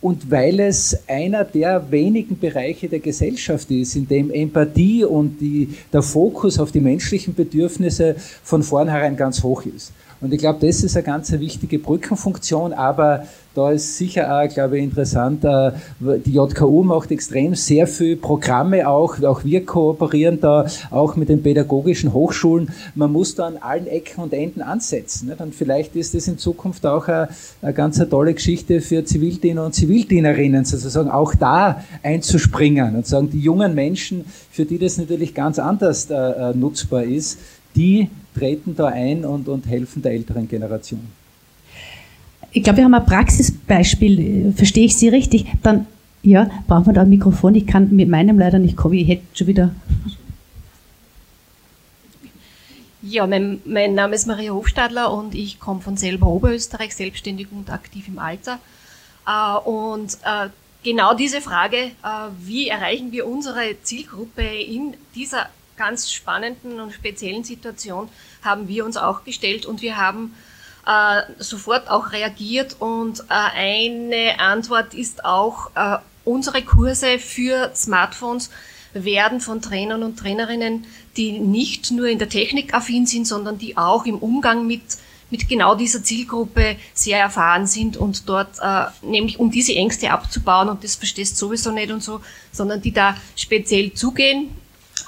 und weil es einer der wenigen Bereiche der Gesellschaft ist, in dem Empathie und die, der Fokus auf die menschlichen Bedürfnisse von vornherein ganz hoch ist. Und ich glaube, das ist eine ganz wichtige Brückenfunktion, aber da ist sicher auch, glaube ich, interessant, äh, die JKU macht extrem sehr viel Programme auch, auch wir kooperieren da auch mit den pädagogischen Hochschulen. Man muss da an allen Ecken und Enden ansetzen. Und vielleicht ist das in Zukunft auch eine, eine ganz tolle Geschichte für Zivildiener und Zivildienerinnen, sozusagen auch da einzuspringen und sagen, die jungen Menschen, für die das natürlich ganz anders äh, äh nutzbar ist, die treten da ein und, und helfen der älteren Generation. Ich glaube, wir haben ein Praxisbeispiel. Verstehe ich Sie richtig? Dann, ja, brauchen wir da ein Mikrofon. Ich kann mit meinem leider nicht kommen. Ich hätte schon wieder. Ja, mein, mein, Name ist Maria Hofstadler und ich komme von selber Oberösterreich, selbstständig und aktiv im Alter. Äh, und äh, genau diese Frage, äh, wie erreichen wir unsere Zielgruppe in dieser ganz spannenden und speziellen Situation haben wir uns auch gestellt und wir haben äh, sofort auch reagiert und äh, eine Antwort ist auch, äh, unsere Kurse für Smartphones werden von Trainern und Trainerinnen, die nicht nur in der Technik affin sind, sondern die auch im Umgang mit mit genau dieser Zielgruppe sehr erfahren sind und dort äh, nämlich um diese Ängste abzubauen. Und das verstehst sowieso nicht und so, sondern die da speziell zugehen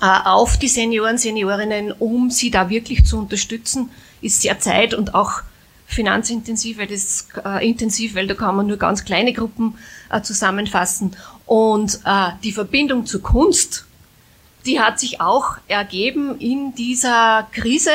auf die Senioren, Seniorinnen, um sie da wirklich zu unterstützen, ist sehr zeit- und auch finanzintensiv, weil das äh, intensiv, weil da kann man nur ganz kleine Gruppen äh, zusammenfassen. Und äh, die Verbindung zur Kunst, die hat sich auch ergeben in dieser Krise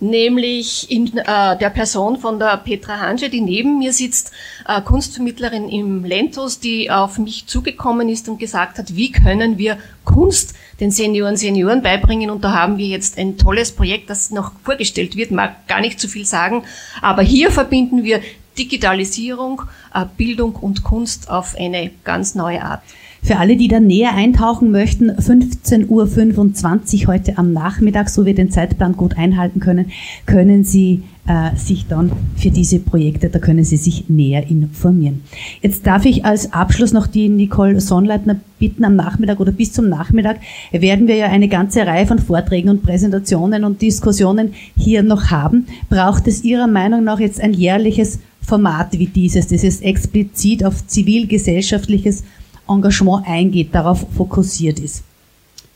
nämlich in äh, der Person von der Petra Hange, die neben mir sitzt, äh, Kunstvermittlerin im Lentos, die auf mich zugekommen ist und gesagt hat, wie können wir Kunst den Senioren Senioren beibringen und da haben wir jetzt ein tolles Projekt, das noch vorgestellt wird, mag gar nicht zu viel sagen, aber hier verbinden wir Digitalisierung, äh, Bildung und Kunst auf eine ganz neue Art. Für alle, die da näher eintauchen möchten, 15.25 Uhr heute am Nachmittag, so wir den Zeitplan gut einhalten können, können Sie äh, sich dann für diese Projekte, da können Sie sich näher informieren. Jetzt darf ich als Abschluss noch die Nicole Sonnleitner bitten, am Nachmittag oder bis zum Nachmittag werden wir ja eine ganze Reihe von Vorträgen und Präsentationen und Diskussionen hier noch haben. Braucht es Ihrer Meinung nach jetzt ein jährliches Format wie dieses, das ist explizit auf zivilgesellschaftliches Engagement eingeht, darauf fokussiert ist.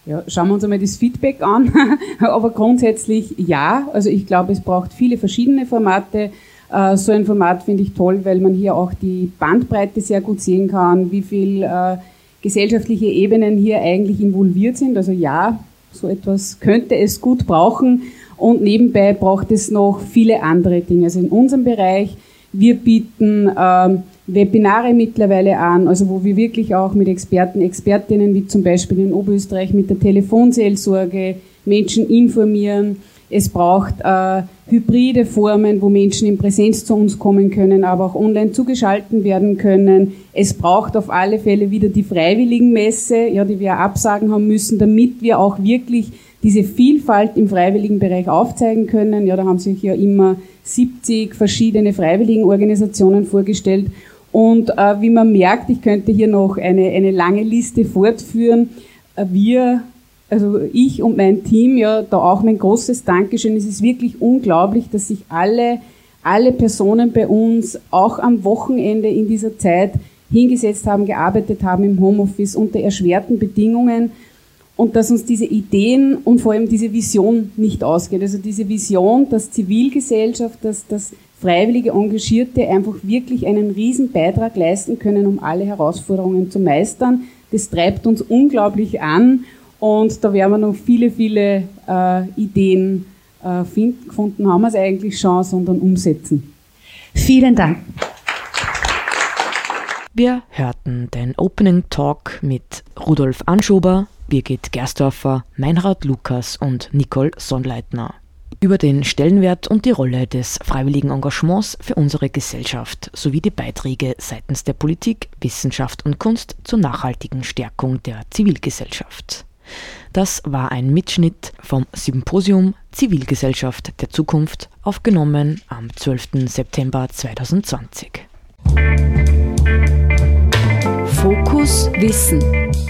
Ja, schauen wir uns einmal das Feedback an. Aber grundsätzlich ja. Also ich glaube, es braucht viele verschiedene Formate. Äh, so ein Format finde ich toll, weil man hier auch die Bandbreite sehr gut sehen kann, wie viel äh, gesellschaftliche Ebenen hier eigentlich involviert sind. Also ja, so etwas könnte es gut brauchen. Und nebenbei braucht es noch viele andere Dinge. Also in unserem Bereich, wir bieten ähm, Webinare mittlerweile an, also wo wir wirklich auch mit Experten, Expertinnen wie zum Beispiel in Oberösterreich mit der Telefonseelsorge Menschen informieren. Es braucht äh, hybride Formen, wo Menschen in Präsenz zu uns kommen können, aber auch online zugeschalten werden können. Es braucht auf alle Fälle wieder die Freiwilligenmesse, ja, die wir absagen haben müssen, damit wir auch wirklich diese Vielfalt im Freiwilligenbereich aufzeigen können. Ja, da haben sich ja immer 70 verschiedene Freiwilligenorganisationen vorgestellt und äh, wie man merkt, ich könnte hier noch eine, eine lange Liste fortführen. Äh, wir, also ich und mein Team, ja, da auch mein großes Dankeschön. Es ist wirklich unglaublich, dass sich alle alle Personen bei uns auch am Wochenende in dieser Zeit hingesetzt haben, gearbeitet haben im Homeoffice unter erschwerten Bedingungen und dass uns diese Ideen und vor allem diese Vision nicht ausgeht. Also diese Vision, dass Zivilgesellschaft, dass, dass freiwillige Engagierte einfach wirklich einen riesen Beitrag leisten können, um alle Herausforderungen zu meistern. Das treibt uns unglaublich an und da werden wir noch viele, viele äh, Ideen äh, finden. Gefunden haben wir es eigentlich schon, sondern umsetzen. Vielen Dank. Wir hörten den Opening Talk mit Rudolf Anschober, Birgit Gerstorfer, Meinrad Lukas und Nicole Sonnleitner über den Stellenwert und die Rolle des freiwilligen Engagements für unsere Gesellschaft sowie die Beiträge seitens der Politik, Wissenschaft und Kunst zur nachhaltigen Stärkung der Zivilgesellschaft. Das war ein Mitschnitt vom Symposium Zivilgesellschaft der Zukunft, aufgenommen am 12. September 2020. hos Vissen.